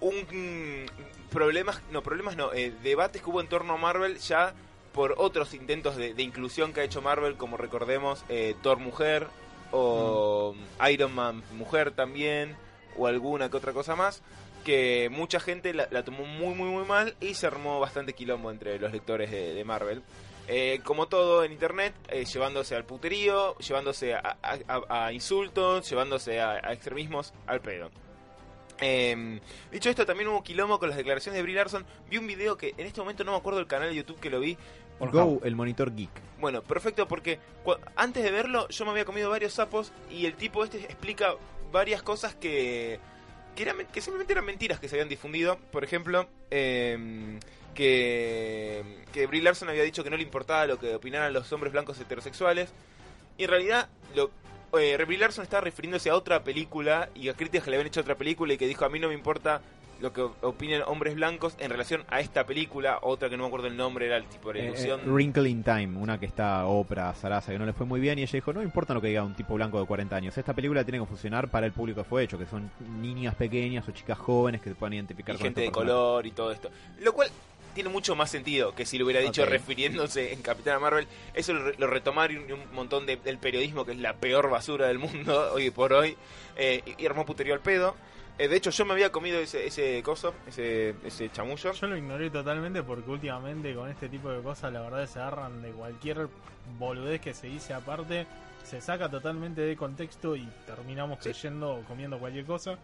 un mm, problemas, no, problemas no, eh, debates que hubo en torno a Marvel ya por otros intentos de, de inclusión que ha hecho Marvel, como recordemos eh, Thor Mujer o Iron Man Mujer también, o alguna que otra cosa más, que mucha gente la, la tomó muy muy muy mal y se armó bastante quilombo entre los lectores de, de Marvel. Eh, como todo en internet, eh, llevándose al puterío, llevándose a, a- a- a insultos, llevándose a, a extremismos al pedo. Eh, dicho esto, también hubo quilombo con las declaraciones de Brie Larson. Vi un video que en este momento no me acuerdo del canal de YouTube que lo vi. Go, el monitor geek. Bueno, perfecto, porque antes de verlo yo me había comido varios sapos y el tipo este explica varias cosas que que, eran, que simplemente eran mentiras que se habían difundido. Por ejemplo, eh, que, que Brie Larson había dicho que no le importaba lo que opinaran los hombres blancos heterosexuales. Y en realidad, lo, eh, Brie Larson estaba refiriéndose a otra película y a críticas que le habían hecho a otra película y que dijo: A mí no me importa lo que opinen hombres blancos en relación a esta película. Otra que no me acuerdo el nombre, era el tipo de Eh, ilusión. eh, Wrinkle in Time, una que está Oprah, Sarasa, que no le fue muy bien, y ella dijo, no importa lo que diga un tipo blanco de 40 años, esta película tiene que funcionar para el público que fue hecho, que son niñas pequeñas o chicas jóvenes que se puedan identificar y con gente de color y todo esto. Lo cual tiene mucho más sentido que si lo hubiera dicho refiriéndose en Capitana Marvel. Eso lo, lo retomaron un, montón de- del periodismo, que es la peor basura del mundo *laughs* hoy por hoy, eh, y, y armó puterío al pedo. Eh, de hecho, yo me había comido ese, ese coso, ese, ese chamullo. Yo lo ignoré totalmente porque últimamente con este tipo de cosas la verdad se agarran de cualquier boludez que se dice aparte, se saca totalmente de contexto y terminamos Sí. creyendo o comiendo cualquier cosa.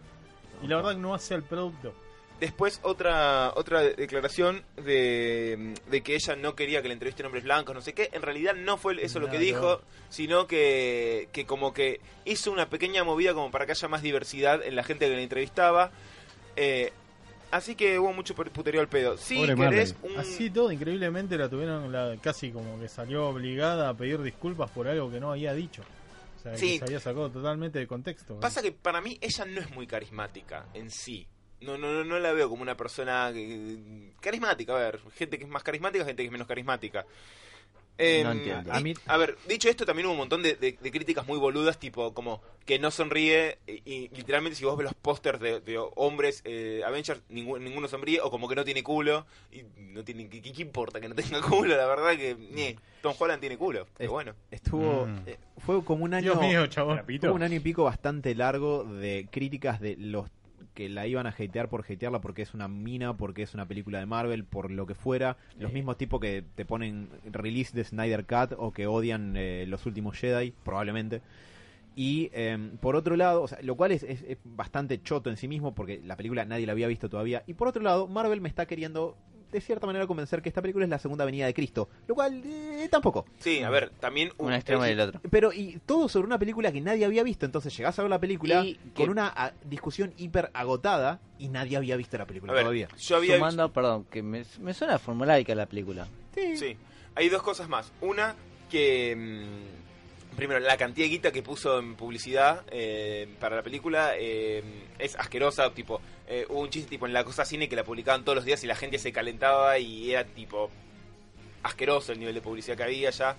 Y la verdad que no hace el producto. Después otra otra declaración de, de que ella no quería que le entrevisten hombres blancos, no sé qué. En realidad no fue eso lo que dijo, no. sino que, que como que hizo una pequeña movida como para que haya más diversidad en la gente que le entrevistaba. Eh, así que hubo mucho puterío al pedo. Si Pobre querés un... Así todo, increíblemente la tuvieron la, casi como que salió obligada a pedir disculpas por algo que no había dicho. O sea, Sí. que se había sacado totalmente de contexto. Pasa que para mí ella no es muy carismática en sí. No, no, no, no la veo como una persona que- carismática. A ver, gente que es más carismática, gente que es menos carismática. Eh, No entiendo. y- A mí- a ver, dicho esto, también hubo un montón de, de- de críticas muy boludas, tipo como que no sonríe, y, y literalmente si vos ves los pósters de, de hombres eh, Avengers, ninguno, ninguno sonríe, o como que no tiene culo, y no tiene, ¿qué, qué importa que no tenga *laughs* culo? La verdad que, ñe, Tom Holland tiene culo, pero Es- bueno. Estuvo. Mm. eh, fue como un año. Dios mío, chabón. Fue un año y pico bastante largo de críticas de los que la iban a hatear por hatearla porque es una mina, porque es una película de Marvel, por lo que fuera. Los mismos tipos que te ponen release de Snyder Cut o que odian eh, los últimos Jedi, probablemente. Y eh, por otro lado, o sea, lo cual es, es- es bastante choto en sí mismo porque la película nadie la había visto todavía. Y por otro lado, Marvel me está queriendo de cierta manera convencer que esta película es la segunda venida de Cristo. Lo cual eh, tampoco. Sí, a ver, también... Un extremo y el otro. Pero, y todo sobre una película que nadie había visto. Entonces llegás a ver la película Y con que- una a, discusión hiper agotada y nadie había visto la película A ver, todavía. yo había Sumando, perdón, que me, me suena formulaica la película. Sí, hay dos cosas más. Una, que. mm, primero, la cantidad de guita que puso en publicidad eh, para la película eh, es asquerosa. Tipo, eh, hubo un chiste tipo en la cosa cine que la publicaban todos los días y la gente se calentaba y era tipo. asqueroso el nivel de publicidad que había ya.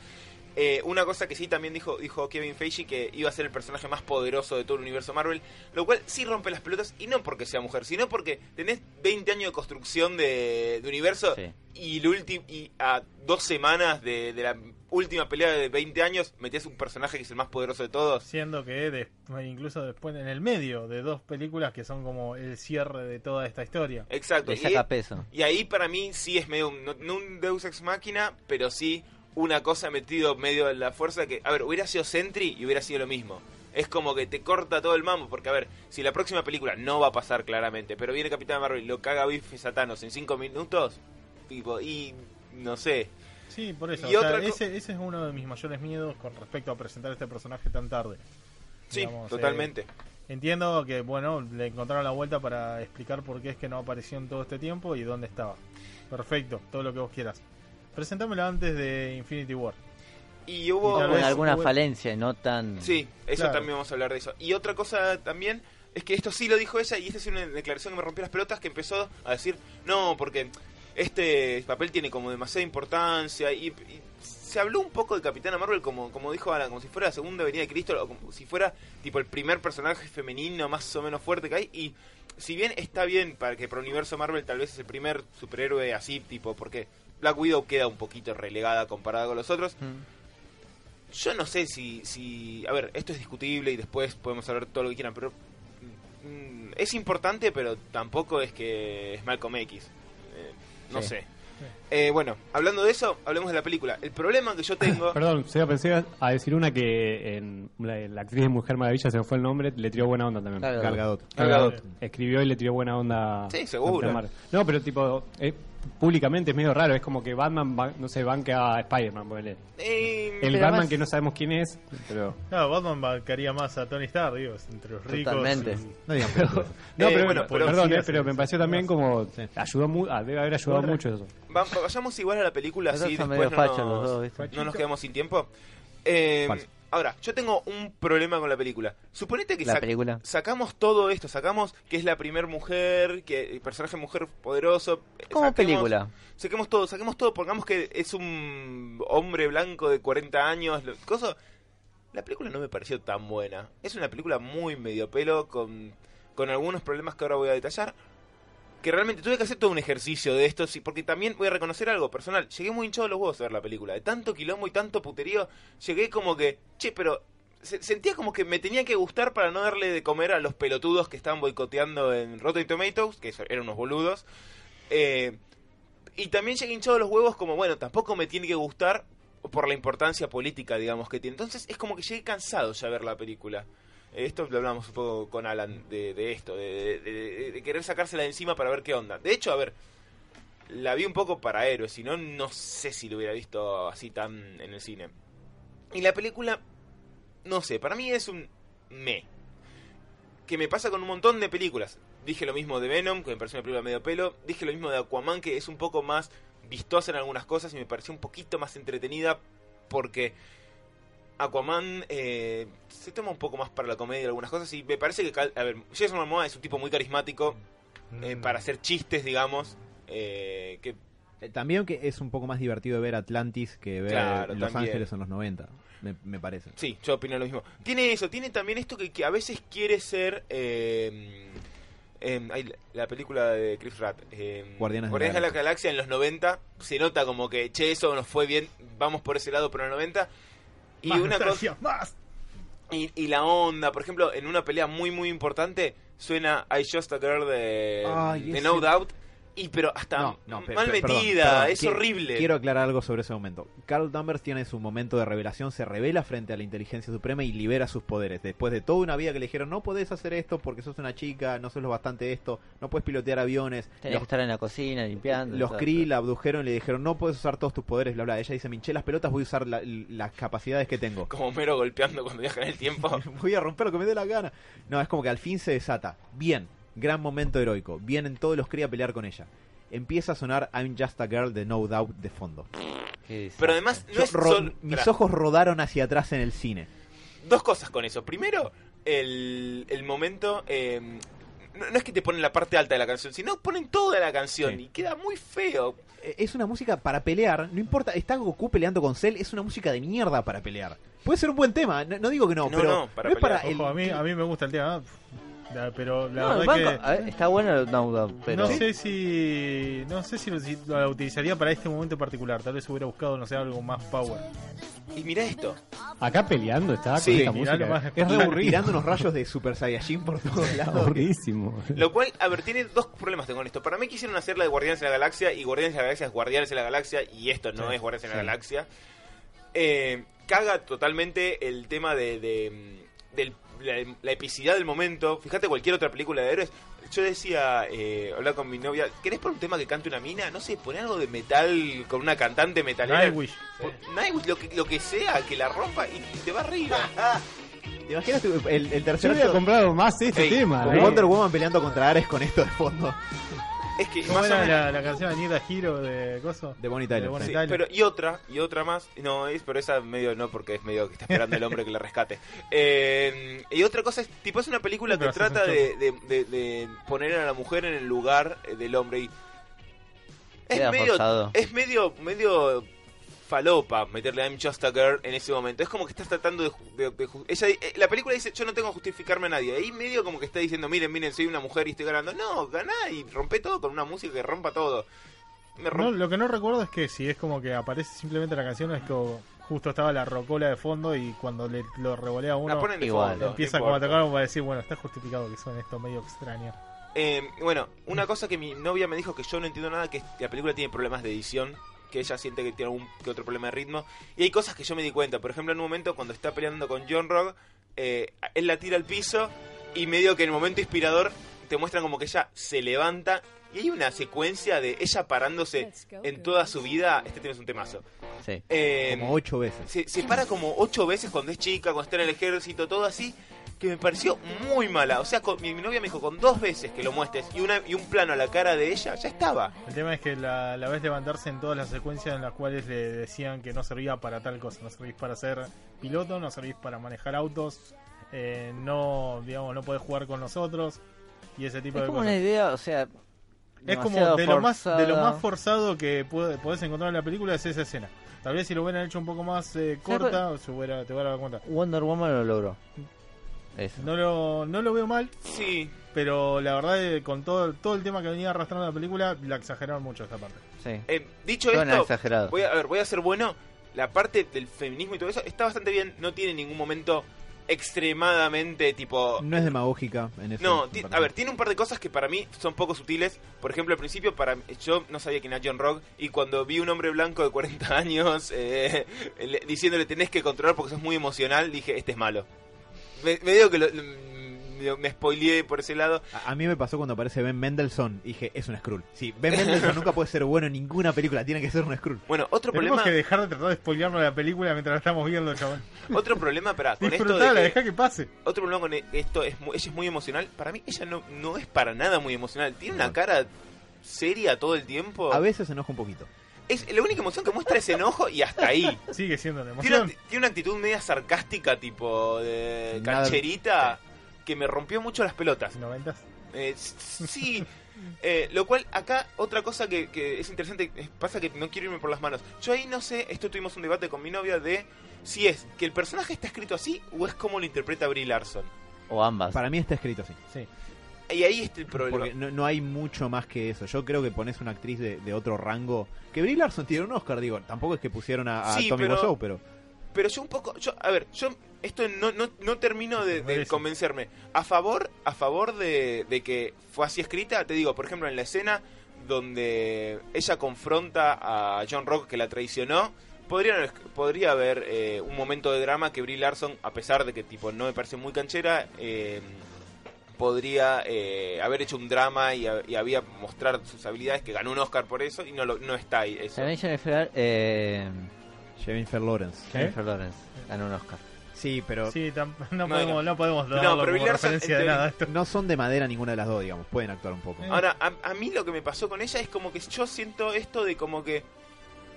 Eh, una cosa que sí también dijo, dijo Kevin Feige que iba a ser el personaje más poderoso de todo el universo Marvel, lo cual sí rompe las pelotas y no porque sea mujer, sino porque tenés 20 años de construcción de, de universo Sí. y, ulti- y a dos semanas de, de la última pelea de 20 años metés un personaje que es el más poderoso de todos. Siendo que de- incluso después en el medio de dos películas que son como el cierre de toda esta historia. Exacto. Le Y, peso. y ahí para mí sí es medio, un- no, no un Deus Ex Máquina, pero sí una cosa metido medio en la fuerza que, a ver, hubiera sido Sentry y hubiera sido lo mismo. Es como que te corta todo el mambo, porque a ver, si la próxima película no va a pasar claramente, pero viene Capitán Marvel y lo caga Biff Satanos en 5 minutos, tipo, y no sé. Sí, por eso. Y o sea, otra co- ese, ese es uno de mis mayores miedos con respecto a presentar este personaje tan tarde. Sí, Digamos, eh, totalmente. Entiendo que, bueno, le encontraron la vuelta para explicar por qué es que no apareció en todo este tiempo y dónde estaba. Perfecto, todo lo que vos quieras. Presentámelo antes de Infinity War. Y hubo... vez- alguna hubo- falencia, no tan... Sí, eso Claro. también vamos a hablar de eso. Y otra cosa también es que esto sí lo dijo ella y esta es una declaración que me rompió las pelotas que empezó a decir, no, porque este papel tiene como demasiada importancia y, y se habló un poco de Capitana Marvel como, como dijo Alan, como si fuera la segunda venida de Cristo o como si fuera tipo el primer personaje femenino más o menos fuerte que hay y si bien está bien para que para universo Marvel tal vez es el primer superhéroe así tipo porque Black Widow queda un poquito relegada comparada con los otros Mm. yo no sé si, si... A ver, esto es discutible y después podemos hablar todo lo que quieran, pero... mm, es importante, pero tampoco es que es Malcolm X. Eh, no Sí. sé. Eh, bueno, hablando de eso, hablemos de la película. El problema que yo tengo... *laughs* Perdón, Seba, pensé a decir una que en la, la actriz de Mujer Maravilla se me fue el nombre, le tiró buena onda también. Claro. Gal Gadot. Gal Gadot. Escribió y le tiró buena onda. Sí, seguro. No, pero tipo, eh, públicamente es medio raro. Es como que Batman, va- no sé, banca a Spider-Man. ponele. eh, El Pero Batman además- que no sabemos quién es, pero... Claro, Batman bancaría más a Tony Stark, digo, entre los ricos. Totalmente. y- No digan. *laughs* No, Eh, pero, bueno, pero perdón, sí eh, pero me pareció también como... Sí. ayudó mu ah, Debe haber ayudado Otra- mucho eso. va- vayamos igual a la película, así son después medio no nos, dos, ¿viste? no nos quedamos sin tiempo. Eh, Falso. Ahora, yo tengo un problema con la película. Suponete que La sac- película. sacamos todo esto, sacamos que es la primer mujer, que el personaje mujer poderoso. Como saquemos- película. Saquemos todo, saquemos todo, pongamos que es un hombre blanco de 40 años, lo- cosa. La película no me pareció tan buena. Es una película muy medio pelo, con, con algunos problemas que ahora voy a detallar. Que realmente tuve que hacer todo un ejercicio de esto, porque también voy a reconocer algo personal. Llegué muy hinchado los huevos a ver la película. De tanto quilombo y tanto puterío, llegué como que, che, pero se- sentía como que me tenía que gustar para no darle de comer a los pelotudos que estaban boicoteando en Rotten Tomatoes, que eran unos boludos. Eh, y también llegué hinchado los huevos como, bueno, tampoco me tiene que gustar por la importancia política, digamos, que tiene. Entonces es como que llegué cansado ya a ver la película. Esto lo hablamos un poco con Alan de, de esto, de- de- de querer sacársela de encima para ver qué onda. De hecho, a ver, la vi un poco para héroes, si no, no sé si lo hubiera visto así tan en el cine. Y la película, no sé, para mí es un me. Que me pasa con un montón de películas. Dije lo mismo de Venom, que me pareció una película medio pelo. Dije lo mismo de Aquaman, que es un poco más vistosa en algunas cosas y me pareció un poquito más entretenida porque Aquaman eh, se toma un poco más para la comedia en algunas cosas y me parece que, cal- a ver, Jason Momoa es un tipo muy carismático eh, Mm. para hacer chistes, digamos, eh, que Eh, También que es un poco más divertido ver Atlantis que ver Claro, Los también. Ángeles en los 90, me, me parece. Sí, yo opino lo mismo. Tiene eso, tiene también esto que, que a veces quiere ser... Eh, em, ay, la- la película de Chris Pratt. eh, Guardianes de la de la Galaxia en los 90. Se nota como que, che, eso nos fue bien, vamos por ese lado, pero en los 90. Y Más una cosa... más. Y, y la onda, por ejemplo, en una pelea muy muy importante suena I Just a Girl de, Ay, de ese- No Doubt. Y pero hasta No, no, pe- mal metida, perdón. es Quiero- horrible. Quiero aclarar algo sobre ese momento. Carl Danvers tiene su momento de revelación, se revela frente a la inteligencia suprema y libera sus poderes. Después de toda una vida que le dijeron, no podés hacer esto porque sos una chica, no sos lo bastante esto, no puedes pilotear aviones. Tenía Los, que estar en la cocina limpiando. los. Kree la abdujeron y le dijeron, no puedes usar todos tus poderes, bla, bla. Ella dice, me hinché las pelotas, voy a usar la- las capacidades que tengo. Como mero golpeando cuando viaja en el tiempo. *laughs* voy a romper lo que me dé la gana. No, es como que al fin se desata. Bien, gran momento heroico. Vienen todos los Kree a pelear con ella. Empieza a sonar I'm Just a Girl de No Doubt de fondo. Pero además, no Yo es ro- sol- mis ojos rodaron hacia atrás en el cine. Dos cosas con eso. Primero, el, el momento. eh, no, no es que te ponen la parte alta de la canción, sino ponen toda la canción Sí. y queda muy feo. Eh, Es una música para pelear, no importa, está Goku peleando con Cell, es una música de mierda para pelear. Puede ser un buen tema, no, no digo que no, No, pero no, para es para pelear. el... Ojo, a mí, a mí me gusta el tema. La- Pero la No, verdad banco- que. a ver, está bueno el pero. No sé si. No sé si lo, si lo utilizaría para este momento en particular. Tal vez hubiera buscado, no sé, algo más power. Y mira esto. Acá peleando está Sí, con esta música. más- Es re Tirando unos rayos de Super Saiyajin por todos *laughs* lados. Aburridísimo. Lo cual, a ver, tiene dos problemas con esto. Para mí quisieron hacer la de Guardianes de la Galaxia y Guardianes de la Galaxia es Guardianes de la Galaxia y esto no Sí, es Guardianes de la. Galaxia. Eh, caga totalmente el tema de, de- del- la, la epicidad del momento. Fíjate cualquier otra película de héroes. Yo decía, eh, hablar con mi novia, ¿querés poner un tema que cante una mina? No sé, poner algo de metal con una cantante metalera. Nightwish. Nightwish, lo que, lo que sea, que la rompa y, y te va arriba. *laughs* ¿Te imaginas el, el Yo tercer hubiera acto comprado más este Ey, tema. con ¿eh? Wonder Woman peleando contra Ares con esto de fondo? Es que ¿Cómo más o era menos... la, la canción Anita Hero de Coso? De Bonnie Tyler, De Bonnie sí. Sí, Tyler. pero y otra, y otra más, no es, pero esa medio no porque es medio que está esperando el hombre que la rescate. *laughs* Eh, y otra cosa es, tipo es una película que trata de, de- de- de poner a la mujer en el lugar eh, del hombre y es Queda medio, forzado. es medio, medio falopa meterle a I'm Just a Girl en ese momento. Es como que estás tratando de, ju- de- ella, eh, la película dice yo no tengo que justificarme a nadie. Ahí medio como que está diciendo miren, miren, soy una mujer y estoy ganando. No, ganá y rompe todo con una música que rompa todo. Me No, rompe lo que no recuerdo es que si es como que aparece simplemente la canción, es que justo estaba la rocola de fondo y cuando le, lo revolea a uno, la ponen igual, fondo, empieza no como a tocar como para decir, bueno, está justificado que suene esto medio extraño. Eh, bueno, una cosa que mi novia me dijo que yo no entiendo nada, que es que la película tiene problemas de edición, que ella siente que tiene algún que otro problema de ritmo. Y hay cosas que yo me di cuenta. Por ejemplo, en un momento cuando está peleando con John Rock, eh, él la tira al piso y medio que en el momento inspirador te muestran como que ella se levanta y hay una secuencia de ella parándose en toda su vida. Este tema es un temazo. Sí. Eh, Como ocho veces. se, se para como ocho veces cuando es chica, cuando está en el ejército, todo así, que me pareció muy mala. O sea, con- mi, mi novia me dijo, con dos veces que lo muestres y, una, y un plano a la cara de ella, ya estaba. El tema es que la, la ves levantarse en todas las secuencias en las cuales le decían que no servía para tal cosa, no servís para ser piloto, no servís para manejar autos, eh, no, digamos, no podés jugar con nosotros y ese tipo Es de como cosas. una idea, o sea. Es como de lo más de lo más forzado que puede- podés encontrar en la película es esa escena. Tal vez si lo hubieran hecho un poco más eh, corta, se hubiera, te hubieras dado cuenta. Wonder Woman lo logró. Eso. No lo, no lo veo mal, Sí, pero la verdad eh, con todo, todo el tema que venía arrastrando la película, la exageraron mucho esta parte. Sí. eh, dicho Suena esto, exagerado. voy a, a ver, voy a ser bueno. La parte del feminismo y todo eso está bastante bien. No tiene ningún momento extremadamente tipo. No es demagógica en eso. No, ti- a ver, tiene un par de cosas que para mí son poco sutiles. Por ejemplo, al principio, para yo no sabía quién era John Rock. Y cuando vi un hombre blanco de 40 *laughs* años eh, le- diciéndole tenés que controlar porque sos muy emocional, dije, este es malo. Me, me digo que lo- me, me spoileé por ese lado. A, a mí me pasó cuando aparece Ben Mendelssohn. Dije, es un Skrull. Sí, Ben Mendelssohn nunca puede ser bueno en ninguna película. Tiene que ser un Skrull. Bueno, otro Tenemos problema, que dejar de tratar de spoilearnos la película mientras la estamos viendo, chabón. *laughs* otro problema para con esto de que- deja que pase. otro problema con esto es mu- ella es muy emocional. Para mí ella no, no es para nada muy emocional. Tiene una cara seria todo el tiempo. A veces se enoja un poquito. Es la única emoción que muestra es enojo y hasta ahí. *laughs* Sigue siendo una Tiene una, emoción. tiene una actitud media sarcástica, tipo de Nada- cancherita, que me rompió mucho las pelotas. ¿Noventas? Eh, s- sí. *laughs* Eh, lo cual, acá, otra cosa que, que es interesante, es- pasa que no quiero irme por las manos. Yo ahí no sé, esto tuvimos un debate con mi novia de si es que el personaje está escrito así o es como lo interpreta Brie Larson. O ambas. Para mí está escrito así. Sí. Y ahí está el problema. Porque no, no hay mucho más que eso. Yo creo que pones una actriz de, de otro rango. Que Brie Larson tiene un Oscar, digo. Tampoco es que pusieron a, a Sí, Tommy pero- Wiseau, pero. Pero yo un poco, yo, a ver, yo esto no, no, no termino de, convencerme. A favor, a favor de, de que fue así escrita, te digo, por ejemplo, en la escena donde ella confronta a John Rock que la traicionó, podría, podría haber eh, un momento de drama que Brie Larson, a pesar de que tipo no me parece muy canchera, eh, podría eh, haber hecho un drama y, y había mostrar sus habilidades, que ganó un Oscar por eso y no, lo, no está ahí. Eso. También Jennifer, eh, Jennifer Lawrence. ¿Qué? Jennifer Lawrence ganó un Oscar. Sí, pero Sí, no, No, podemos, no. no podemos No, pero como referencia en de nada. Esto. no son de madera ninguna de las dos, digamos. Pueden actuar un poco. Ahora, a, a mí lo que me pasó con ella es como que yo siento esto de como que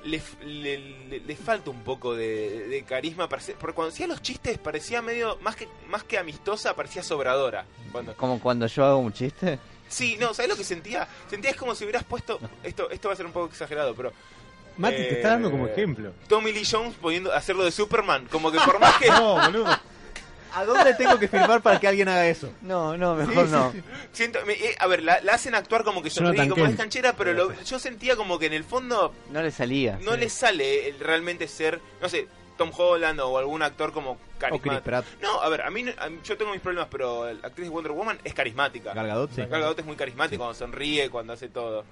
le, f- le, le- le falta un poco de, de carisma. Porque cuando hacía los chistes parecía medio, más que, más que amistosa, parecía sobradora. Cuando, Como cuando yo hago un chiste. sí, no, ¿sabes lo que sentía? Sentía es como si hubieras puesto, esto, esto va a ser un poco exagerado, pero Mati, te está dando como Eh, ejemplo. Tommy Lee Jones poniendo hacerlo de Superman, como que por más que... *laughs* No, boludo. ¿A dónde tengo que firmar para que alguien haga eso? No, no, mejor no. Siento, me- eh, a ver, la, la hacen actuar como que sonríe, como es Kent. canchera, pero lo- yo sentía como que en el fondo No le salía. no le sale el realmente ser, no sé, Tom Holland o algún actor como O Chris carismático. Pratt. No, a ver, a mí, no- a mí- yo tengo mis problemas, pero la actriz de Wonder Woman es carismática. Gal Gadot, sí. Gal Gadot es muy carismática Sí. cuando sonríe, cuando hace todo.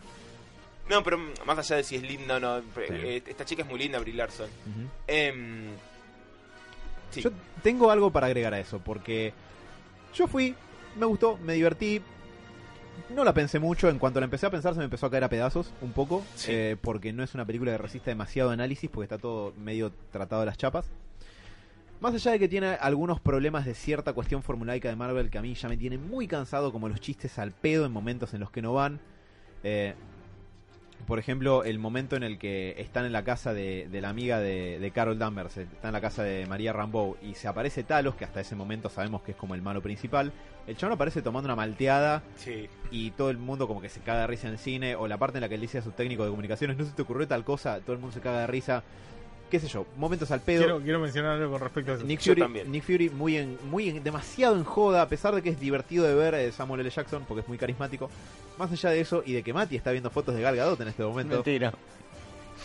No, pero mm, más allá de si es linda o no, eh, esta chica es muy linda, Brie Larson. Ujú. Em, sí. Yo tengo algo para agregar a eso, porque yo fui, me gustó, me divertí. No la pensé mucho, en cuanto la empecé a pensar se me empezó a caer a pedazos un poco, Sí. eh, porque no es una película que resista demasiado análisis, porque está todo medio tratado de las chapas. Más allá de que tiene algunos problemas de cierta cuestión formulaica de Marvel que a mí ya me tiene muy cansado, como los chistes al pedo en momentos en los que no van. Eh, por ejemplo, el momento en el que están en la casa de, de la amiga de, de Carol Danvers, eh, está en la casa de María Rambeau y se aparece Talos, que hasta ese momento sabemos que es como el malo principal. El chabón aparece tomando una malteada sí. y todo el mundo como que se caga de risa en el cine, o la parte en la que él dice a su técnico de comunicaciones, no se te ocurrió tal cosa, todo el mundo se caga de risa. Qué sé yo, momentos al pedo. Quiero, quiero mencionar algo con respecto a eso. Nick Fury, también. Nick Fury muy en, muy en- demasiado en joda, a pesar de que es divertido de ver eh, Samuel L. Jackson porque es muy carismático. Más allá de eso y de que Mati está viendo fotos de Gal Gadot en este momento, Mentira.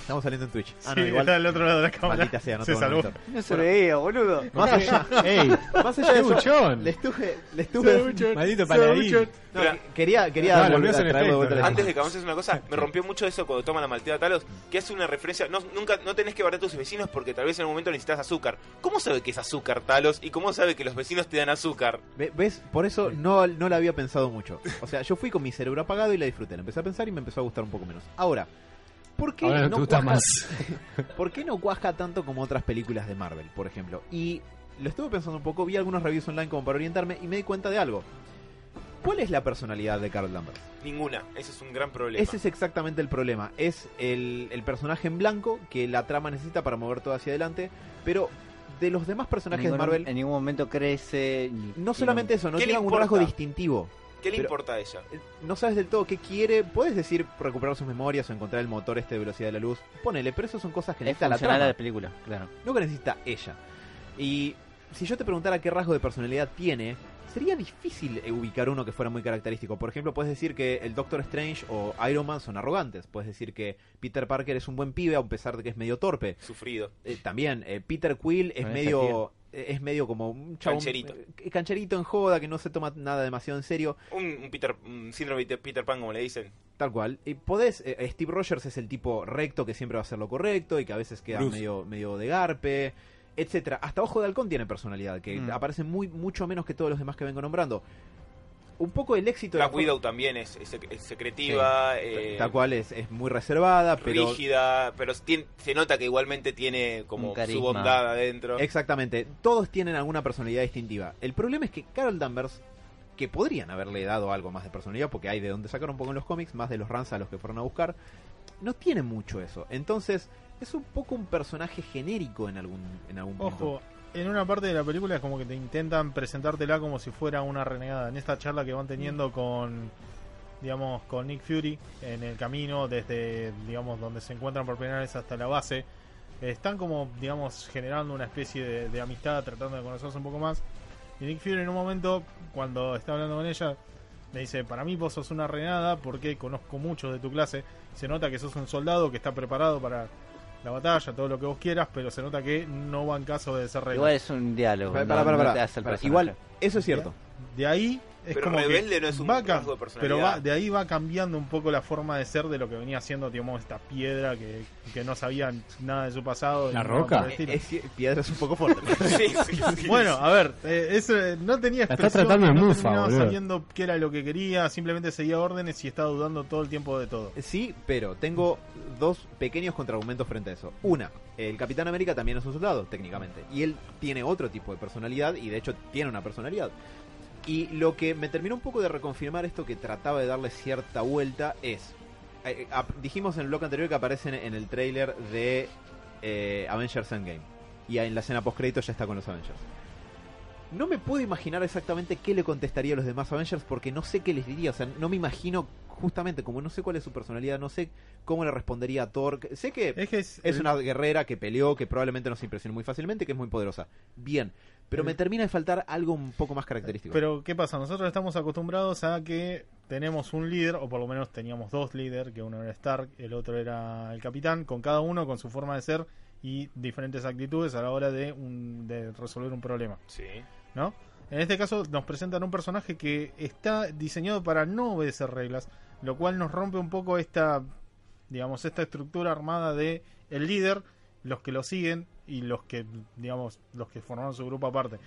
Estamos saliendo en Twitch. Ah, Sí, no, igual está del otro lado de la cámara. maldita sea, no Se te voy a salvó. No se veía, boludo. Más allá, *laughs* ¡Ey! más allá de ¡Qué eso, le estuve, le estuve, Maldito paladín. no, quería, quería No, volver a de efecto, vuelta a la ¿no? Antes de que avances una cosa, me rompió mucho eso cuando toma la malteada Talos, que hace una referencia, no, nunca, no tenés que barrer a tus vecinos porque tal vez en un momento necesitas azúcar. ¿Cómo sabe que es azúcar Talos? ¿Y cómo sabe que los vecinos te dan azúcar? Ve- ¿Ves? Por eso no, no la había pensado mucho. O sea, yo fui con mi cerebro apagado y la disfruté. La empecé a pensar y me empezó a gustar un poco menos. Ahora, ¿por qué, Ahora no cuaja- más. *laughs* ¿por qué no cuaja tanto como otras películas de Marvel, por ejemplo? Y lo estuve pensando un poco, vi algunos reviews online como para orientarme y me di cuenta de algo. ¿Cuál es la personalidad de Carol Danvers? Ninguna, ese es un gran problema. Ese es exactamente el problema. Es el, el personaje en blanco que la trama necesita para mover todo hacia adelante, pero de los demás personajes Ningún- de Marvel, En ningún momento crece. ni no solamente eso, no ¿Qué le tiene importa? rasgo distintivo. ¿Qué le pero- importa a ella? Eh, no sabes del todo qué quiere, puedes decir recuperar sus memorias o encontrar el motor este de velocidad de la luz, ponele, pero eso son cosas que Es necesita la trama, la película, claro. no que necesita ella. Y si yo te preguntara qué rasgo de personalidad tiene, sería difícil eh, ubicar uno que fuera muy característico. Por ejemplo, puedes decir que el Doctor Strange o Iron Man son arrogantes, puedes decir que Peter Parker es un buen pibe a pesar de que es medio torpe. Sufrido. Eh, también eh, Peter Quill es medio es medio como un chabón Cancherito. eh, cancherito en joda que no se toma nada demasiado en serio. Un, un Peter, un síndrome de Peter Pan, como le dicen. Tal cual. Y podés, eh, Steve Rogers es el tipo recto que siempre va a hacer lo correcto y que a veces queda Bruce. medio, medio de garpe, etcétera. Hasta Ojo de Halcón tiene personalidad, que Mm. aparece muy, mucho menos que todos los demás que vengo nombrando. Un poco el éxito de Black la Widow también es, es es secretiva, eh, tal cual es, es muy reservada, pero rígida, pero se nota que igualmente tiene como su bondad adentro. exactamente, todos tienen alguna personalidad distintiva. El problema es que Carol Danvers, que podrían haberle dado algo más de personalidad, porque hay de donde sacar un poco en los cómics, más de los Rans a los que fueron a buscar, no tiene mucho eso. Entonces, es un poco un personaje genérico en algún, en algún punto. En una parte de la película es como que te intentan presentártela como si fuera una renegada. En esta charla que van teniendo con, digamos, con Nick Fury en el camino desde, digamos, donde se encuentran por primera vez hasta la base, están como, digamos, generando una especie de, de amistad, tratando de conocerse un poco más. Y Nick Fury en un momento, cuando está hablando con ella, le dice, para mí vos sos una renegada porque conozco mucho de tu clase. Se nota que sos un soldado que está preparado para la batalla, todo lo que vos quieras, pero se nota que no va en caso de ser regla. Igual es un diálogo. Para, no- para, para, no para. te hace el Para, personaje. Igual, eso es cierto. De ahí es Pero como rebelde que no es un rasgo de personalidad. pero va, de ahí va cambiando un poco la forma de ser de lo que venía siendo digamos esta piedra que, que no sabía nada de su pasado ¿La roca? Es, piedra es un poco fuerte. *laughs* Sí, sí, sí. Bueno, a ver, eh, eso, eh, no tenía está expresión, tratando de no mufa, terminaba boludo. sabiendo qué era lo que quería, simplemente seguía órdenes y estaba dudando todo el tiempo de todo. Sí, pero tengo dos pequeños contraargumentos frente a eso. Una, el Capitán América también es un soldado, técnicamente. Y él tiene otro tipo de personalidad, y de hecho tiene una personalidad. Y lo que me terminó un poco de reconfirmar esto que trataba de darle cierta vuelta es... eh, ap- dijimos en el bloque anterior que aparecen en el tráiler de eh, Avengers Endgame. Y en la escena post ya está con los Avengers. No me puedo imaginar exactamente qué le contestaría a los demás Avengers porque no sé qué les diría. O sea, no me imagino, justamente, como no sé cuál es su personalidad, no sé cómo le respondería a Thor. Sé que Es que es, es el- una guerrera que peleó, que probablemente nos impresionó muy fácilmente, que es muy poderosa. Bien, pero El- me termina de faltar algo un poco más característico. Pero, ¿qué pasa? Nosotros estamos acostumbrados a que tenemos un líder, o por lo menos teníamos dos líderes, que uno era Stark, el otro era el capitán, con cada uno con su forma de ser y diferentes actitudes a la hora de, un- de resolver un problema, Sí. ¿no? En este caso nos presentan un personaje que está diseñado para no obedecer reglas, lo cual nos rompe un poco esta, digamos, esta estructura armada de el líder, los que lo siguen y los que, digamos, los que formaron su grupo aparte.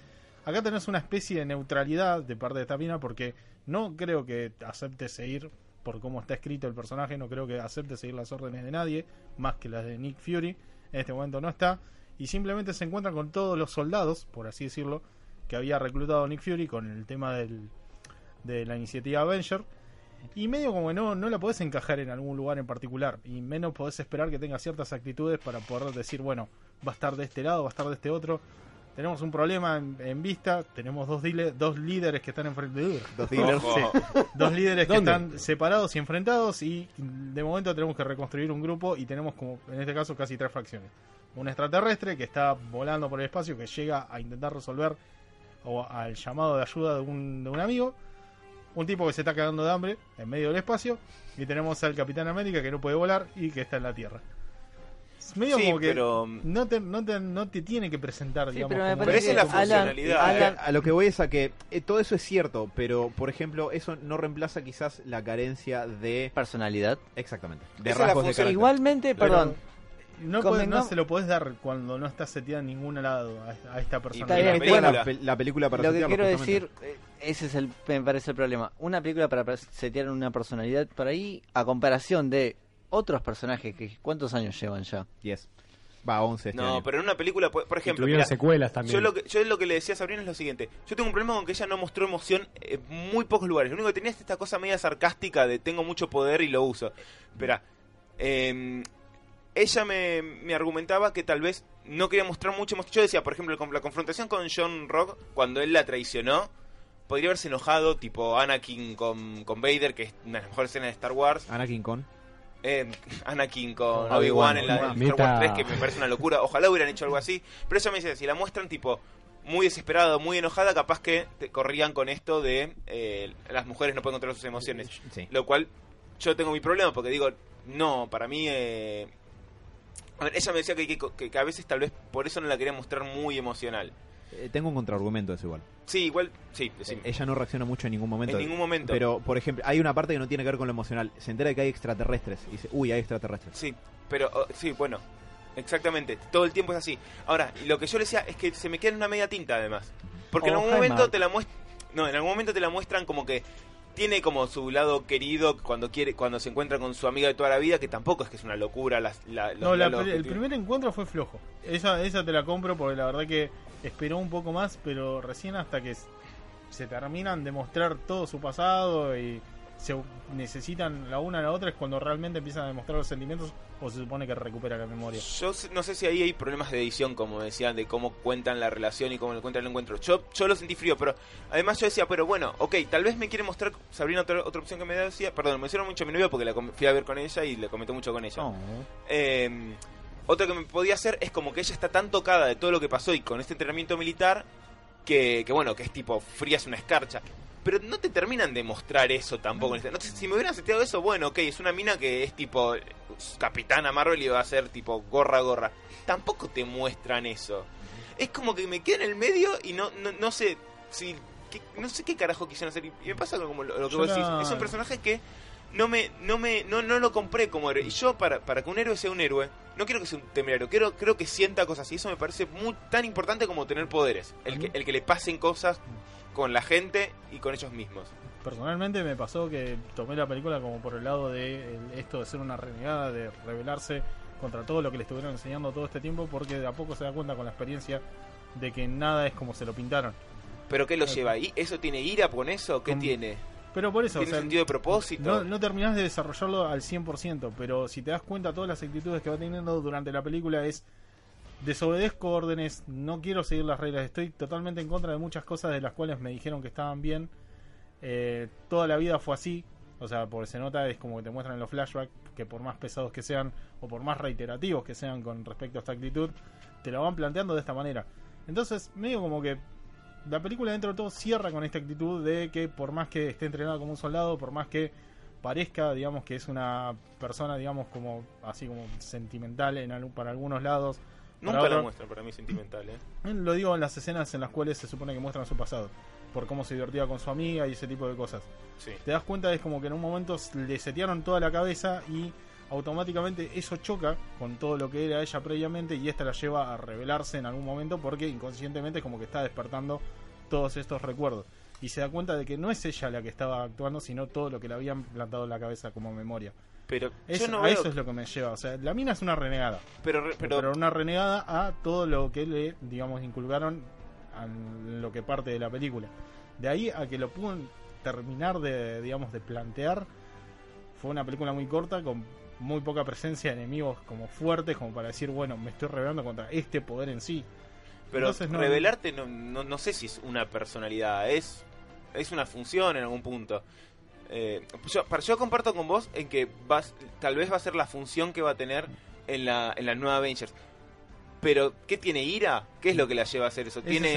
Acá tenés una especie de neutralidad de parte de esta mina porque no creo que acepte seguir por cómo está escrito el personaje, no creo que acepte seguir las órdenes de nadie, más que las de Nick Fury. En este momento no está. Y simplemente se encuentra con todos los soldados, por así decirlo, que había reclutado Nick Fury con el tema del, de la iniciativa Avenger. Y medio como que no, no la podés encajar en algún lugar en particular. Y menos podés esperar que tenga ciertas actitudes para poder decir, bueno, va a estar de este lado, va a estar de este otro. Tenemos un problema en, en vista. Tenemos dos, dile- dos líderes que están enfrente. Dos dealers. Dos líderes que ¿Dónde? están separados y enfrentados. Y de momento tenemos que reconstruir un grupo. Y tenemos como, en este caso, casi tres facciones. Un extraterrestre que está volando por el espacio, que llega a intentar resolver o al llamado de ayuda de un, de un amigo. Un tipo que se está cagando de hambre en medio del espacio. Y tenemos al Capitán América que no puede volar y que está en la Tierra. Es medio Sí, como que pero- no, te, no, te, no te tiene que presentar, Sí, digamos. pero me Pero esa es la funcionalidad. Alan- a lo que voy es a que eh, todo eso es cierto, pero por ejemplo, eso no reemplaza quizás la carencia de. Personalidad. Exactamente. De rasgos de. Igualmente, Pero perdón. No, puede- no Convengamos- se lo podés dar cuando no está seteada en ningún lado a, a esta persona. Está bien, la bueno, la, película. pe- la película para Lo que quiero decir, eh, ese es el, me parece el problema. Una película para setear una personalidad por ahí, a comparación de otros personajes que cuántos años llevan ya. 10. Va, 11 este No, año. pero en una película, por por ejemplo, secuelas también. yo lo, que, yo lo que le decía a Sabrina es lo siguiente. Yo tengo un problema con que ella no mostró emoción en muy pocos lugares. Lo único que tenía es esta cosa media sarcástica de tengo mucho poder y lo uso. Espera, eh, ella me, me argumentaba que tal vez no quería mostrar mucho. Yo decía, por ejemplo, la confrontación con John Rock, cuando él la traicionó, podría haberse enojado, tipo Anakin con, con Vader, que es una de las mejores escenas de Star Wars. Anakin con. Eh, Anakin con Obi-Wan, en la en Star Wars Neta. 3, que me parece una locura. Ojalá hubieran hecho algo así. Pero ella me dice, si la muestran tipo muy desesperada, muy enojada, capaz que te corrían con esto de eh, las mujeres no pueden controlar sus emociones. Sí. Lo cual yo tengo mi problema porque digo, no, para mí... eh, a ver, ella me decía que, que- que- que a veces tal vez por eso no la quería mostrar muy emocional. Eh, tengo un contraargumento eso igual. Sí, igual, sí, decime. Ella no reacciona mucho en ningún momento. en ningún momento. Pero, por ejemplo, hay una parte que no tiene que ver con lo emocional. Se entera de que hay extraterrestres. Y dice, uy, hay extraterrestres. Sí, pero oh, sí, bueno, exactamente, todo el tiempo es así. Ahora, lo que yo le decía es que se me queda en una media tinta además. Porque en Oh, algún momento Mark. te la muestran, no, en algún momento te la muestran como que tiene como su lado querido cuando quiere cuando se encuentra con su amiga de toda la vida, que tampoco es que es una locura la, los No, la el primer encuentro fue flojo. Esa, esa te la compro porque la verdad que esperó un poco más, pero recién hasta que se terminan de mostrar todo su pasado y se necesitan la una a la otra es cuando realmente empiezan a demostrar los sentimientos o se supone que recupera la memoria. Yo no sé si ahí hay problemas de edición, como decían, de cómo cuentan la relación y cómo le cuentan el encuentro. Yo, yo lo sentí frío, pero además yo decía, pero bueno, ok, tal vez me quiere mostrar, Sabrina, otra, otra opción que me decía, perdón, me mencionó mucho a mi novia porque la fui a ver con ella y le comenté mucho con ella. No. Eh, otra que me podía hacer es como que ella está tan tocada de todo lo que pasó y con este entrenamiento militar que, que bueno, que es tipo fría es una escarcha. Pero no te terminan de mostrar eso tampoco. No si me hubieran seteado eso, bueno, ok, es una mina que es tipo Capitana Marvel y va a ser tipo gorra gorra. Tampoco te muestran eso. Es como que me queda en el medio y no, no, no sé si no sé qué carajo quisieron hacer. Y me pasa como lo, lo que vos decís. Es un personaje que no me, no me, no, no lo compré como héroe. Y yo para, para que un héroe sea un héroe, no quiero que sea un temerario, quiero, creo que sienta cosas. Y eso me parece muy tan importante como tener poderes. El que, el que le pasen cosas con la gente y con ellos mismos. Personalmente me pasó que tomé la película como por el lado de esto de ser una renegada, de rebelarse contra todo lo que le estuvieron enseñando todo este tiempo, porque de a poco se da cuenta con la experiencia de que nada es como se lo pintaron. Pero ¿qué lo Ok. lleva ahí? ¿Eso tiene ira con eso? ¿Qué Con- tiene? Pero por eso, o ¿Tiene sea, sentido de propósito? no, no terminás de desarrollarlo al 100%, pero si te das cuenta todas las actitudes que va teniendo durante la película es desobedezco órdenes, no quiero seguir las reglas, estoy totalmente en contra de muchas cosas de las cuales me dijeron que estaban bien. Eh, toda la vida fue así, o sea, porque se nota es como que te muestran en los flashbacks que por más pesados que sean o por más reiterativos que sean con respecto a esta actitud, te lo van planteando de esta manera. Entonces, medio como que la película dentro de todo cierra con esta actitud de que por más que esté entrenado como un soldado, por más que parezca, digamos, que es una persona, digamos, como así como sentimental en para algunos lados. Nunca lo otros- muestran, para mí sentimental, ¿eh? Lo digo en las escenas en las cuales se supone que muestran su pasado, por cómo se divertía con su amiga y ese tipo de cosas. Sí. Te das cuenta es como que en un momento le setearon toda la cabeza y automáticamente eso choca con todo lo que era ella previamente y esta la lleva a revelarse en algún momento porque inconscientemente es como que está despertando todos estos recuerdos y se da cuenta de que no es ella la que estaba actuando sino todo lo que le habían plantado en la cabeza como memoria. Pero Eso, yo no a veo... eso es lo que me lleva, o sea, la mina es una renegada, pero, pero, pero, una renegada a todo lo que le, digamos, inculcaron en lo que parte de la película. De ahí a que lo pudo terminar de, digamos, de plantear, fue una película muy corta, con muy poca presencia de enemigos como fuertes, como para decir, bueno, me estoy rebelando contra este poder en sí. pero Entonces, no- revelarte no, no, no sé si es una personalidad, es, es una función en algún punto. Eh, yo, yo comparto con vos en que vas, tal vez va a ser la función que va a tener en la, en la nueva Avengers. Pero, ¿qué tiene ira? ¿Qué es lo que la lleva a hacer eso? Tiene,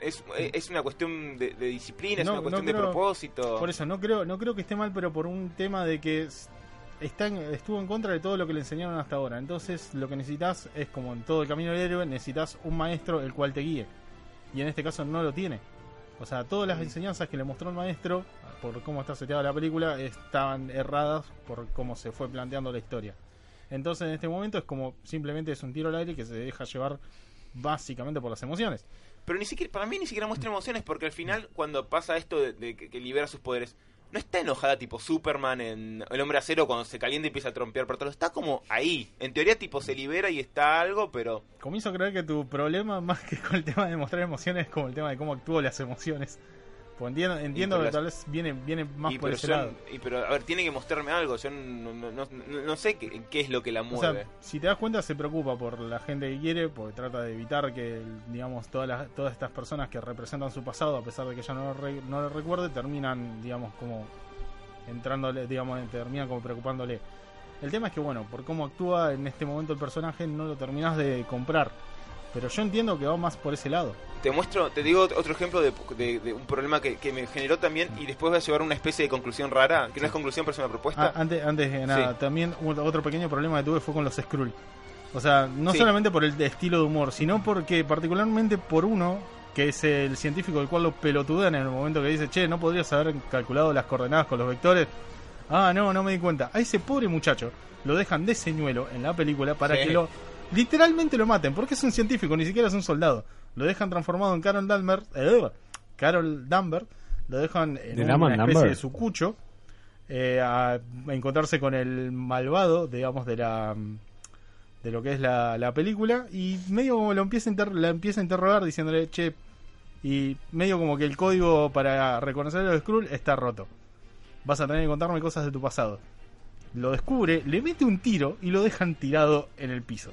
es es, es una cuestión de, de disciplina, es una cuestión no de propósito. Por eso, no creo, no creo que esté mal, pero por un tema de que está en- estuvo en contra de todo lo que le enseñaron hasta ahora. Entonces, lo que necesitas es, como en todo el camino del héroe, necesitas un maestro el cual te guíe. Y en este caso no lo tiene. O sea, todas las enseñanzas que le mostró el maestro, por cómo está seteada la película, estaban erradas por cómo se fue planteando la historia. Entonces, en este momento es como simplemente es un tiro al aire que se deja llevar básicamente por las emociones. Pero ni siquiera, para mí ni siquiera muestra emociones porque al final cuando pasa esto de, que libera sus poderes, no está enojada tipo Superman en El Hombre Acero cuando se calienta y empieza a trompear por todos. Está como ahí. En teoría tipo se libera y está algo, pero Comienzo a creer que tu problema *laughs* más que con el tema de mostrar emociones es como el tema de cómo actúo las emociones. Pues entiendo, entiendo que tal vez viene, viene más y, por ese lado. y pero a ver, tiene que mostrarme algo. Yo no, no, no, no- sé qué, qué es lo que la O mueve. sea, si te das cuenta se preocupa por la gente que quiere, porque trata de evitar que, digamos, todas las, todas estas personas que representan su pasado, a pesar de que ella no lo, re- no lo recuerde, terminan, digamos, como entrándole, digamos, terminan como preocupándole. El tema es que, bueno, por cómo actúa en este momento el personaje, no lo terminas de comprar. Pero yo entiendo que va más por ese lado. Te muestro, te digo otro ejemplo de, de- de un problema que, que me generó también y después voy a llevar una especie de conclusión rara, que no es conclusión pero es una propuesta. Ah, antes, antes de nada, Sí. también otro pequeño problema que tuve fue con los Skrull. O sea, no Sí. solamente por el estilo de humor, sino porque particularmente por uno, que es el científico del cual lo pelotudean en el momento que dice, che, no podrías haber calculado las coordenadas con los vectores. Ah, no, no me di cuenta. A ese pobre muchacho lo dejan de señuelo en la película para Sí. que lo literalmente lo maten, porque es un científico, ni siquiera es un soldado. Lo dejan transformado en Carol Danvers, eh, Carol Danvers, lo dejan en ¿De una especie Danvers? de sucucho eh, a, encontrarse con el malvado, digamos, de la de lo que es la, la película y medio como lo empieza a inter- la empieza a interrogar diciéndole, che, y medio como que el código para reconocer a los Skrull está roto. vas a tener que contarme cosas de tu pasado. Lo descubre, le mete un tiro y lo dejan tirado en el piso.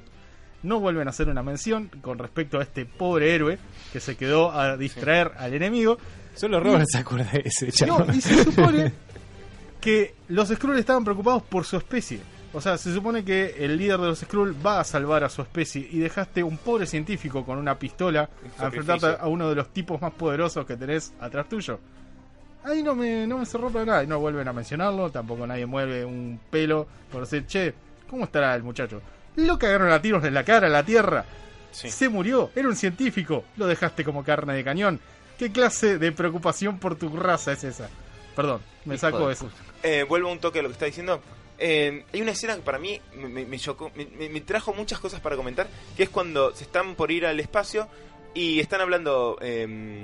No vuelven a hacer una mención con respecto a este pobre héroe que se quedó a distraer al enemigo. Solo Robert se acuerda de ese No, chaval. y se supone *laughs* que los Skrull estaban preocupados por su especie. O sea, se supone que el líder de los Skrull va a salvar a su especie y dejaste un pobre científico con una pistola a enfrentarte a uno de los tipos más poderosos que tenés atrás tuyo. Ahí no me, no me cerró para nada y no vuelven a mencionarlo, tampoco nadie mueve un pelo por decir, che, ¿cómo estará el muchacho? Lo cagaron a tiros en la cara, a la tierra. Sí. Se murió, era un científico, lo dejaste como carne de cañón. ¿Qué clase de preocupación por tu raza es esa? Perdón, me Hijo saco eso. Eh, vuelvo un toque a lo que está diciendo. Eh, hay una escena que para mí me, me- me chocó, me trajo muchas cosas para comentar, que es cuando se están por ir al espacio y están hablando eh,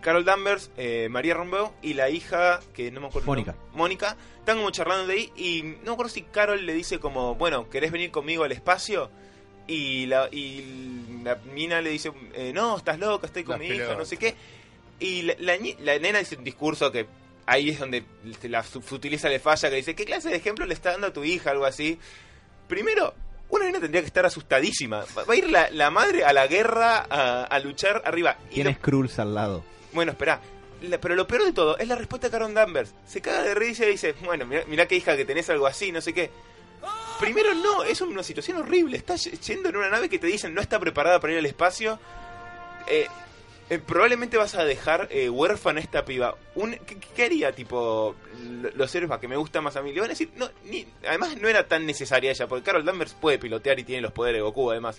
Carol Danvers, eh, María Rombo y la hija, que no me acuerdo. Mónica. ¿no? Mónica, están como charlando de ahí y no me acuerdo si Carol le dice como, bueno, ¿querés venir conmigo al espacio? Y la, y la mina le dice, eh, no, estás loca, estoy con mi hija, no sé qué. Y la, la, la nena dice un discurso que ahí es donde la futiliza le falla, que dice, ¿qué clase de ejemplo le está dando a tu hija? Algo así. Primero, una nena tendría que estar asustadísima. Va a ir la, la madre a la guerra a, a luchar arriba. Y Tiene Skrulls al lado. Bueno, espera. Pero lo peor de todo es la respuesta de Karen Danvers. Se caga de risa y dice, bueno, mira, mirá qué hija que tenés algo así, no sé qué. Primero no, es una situación horrible. Estás yendo en una nave que te dicen no está preparada para ir al espacio. Eh, eh, probablemente vas a dejar eh, huérfana esta piba. Un, ¿qué, qué haría, tipo, lo- los héroes que me gustan más a mí? Le van a decir, no, ni, además no era tan necesaria ella, porque Carol Danvers puede pilotear y tiene los poderes de Goku, además.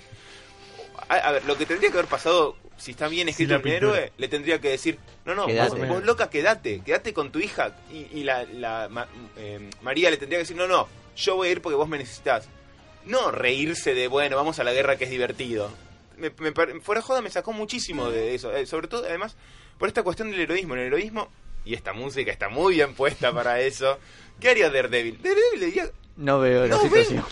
A, a ver, lo que tendría que haber pasado, si está bien escrito un pintura. héroe, le tendría que decir, no, no, vos, vos, loca, quédate, quédate con tu hija. Y, y la, la Ma- eh, María le tendría que decir, no, no, yo voy a ir porque vos me necesitas. No reírse de, bueno, vamos a la guerra que es divertido. Me, fuera joda me sacó muchísimo de eso. eh, sobre todo, además, por esta cuestión del heroísmo. El heroísmo, y esta música está muy bien puesta para eso. ¿Qué haría Daredevil? Daredevil le diría, No veo la No, situación.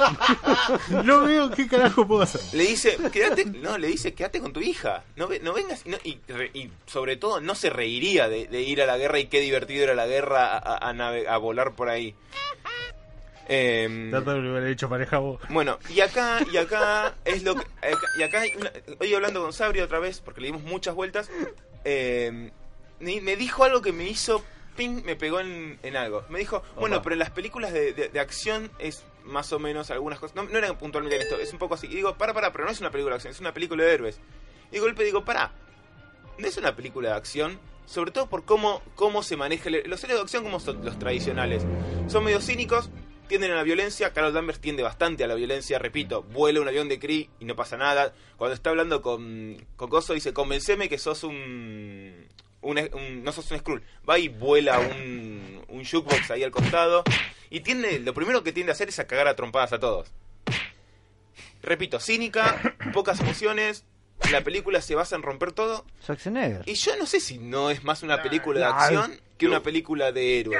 *laughs* No veo qué carajo puedo hacer. le dice, quédate, no, le dice, quédate con tu hija, no, ve- no vengas, y, no- y re- y sobre todo no se reiría de, de ir a la guerra y qué divertido era la guerra a, a- a nave- a volar por ahí. Em, Trata de hubiera dicho pareja vos. bueno, y acá, y acá es lo que. acá- y acá hay una- hoy hablando con Sabri otra vez, porque le dimos muchas vueltas, eh, me dijo algo que me hizo. Ping, me pegó en, en algo. Me dijo, bueno, pero en las películas de, de- de acción es más o menos algunas cosas. No, no era puntualmente en esto, es un poco así. Y digo, para, para, pero no es una película de acción, es una película de héroes. Y de golpe digo, para, no es una película de acción, sobre todo por cómo, cómo se maneja. el- los héroes de acción, como son los tradicionales, son medio cínicos, tienden a la violencia. Carol Danvers tiende bastante a la violencia. Repito, vuela un avión de Kree y no pasa nada. Cuando está hablando con, con Coso, dice: Convenceme que sos un. Un- un- no sos un Skrull. Va y vuela un, un jukebox ahí al costado. Y tiende, lo primero que tiende a hacer es a cagar a trompadas a todos. Repito, cínica, pocas emociones. La película se basa en romper todo. Schwarzenegger. Y yo no sé si no es más una película de acción que una película de héroes.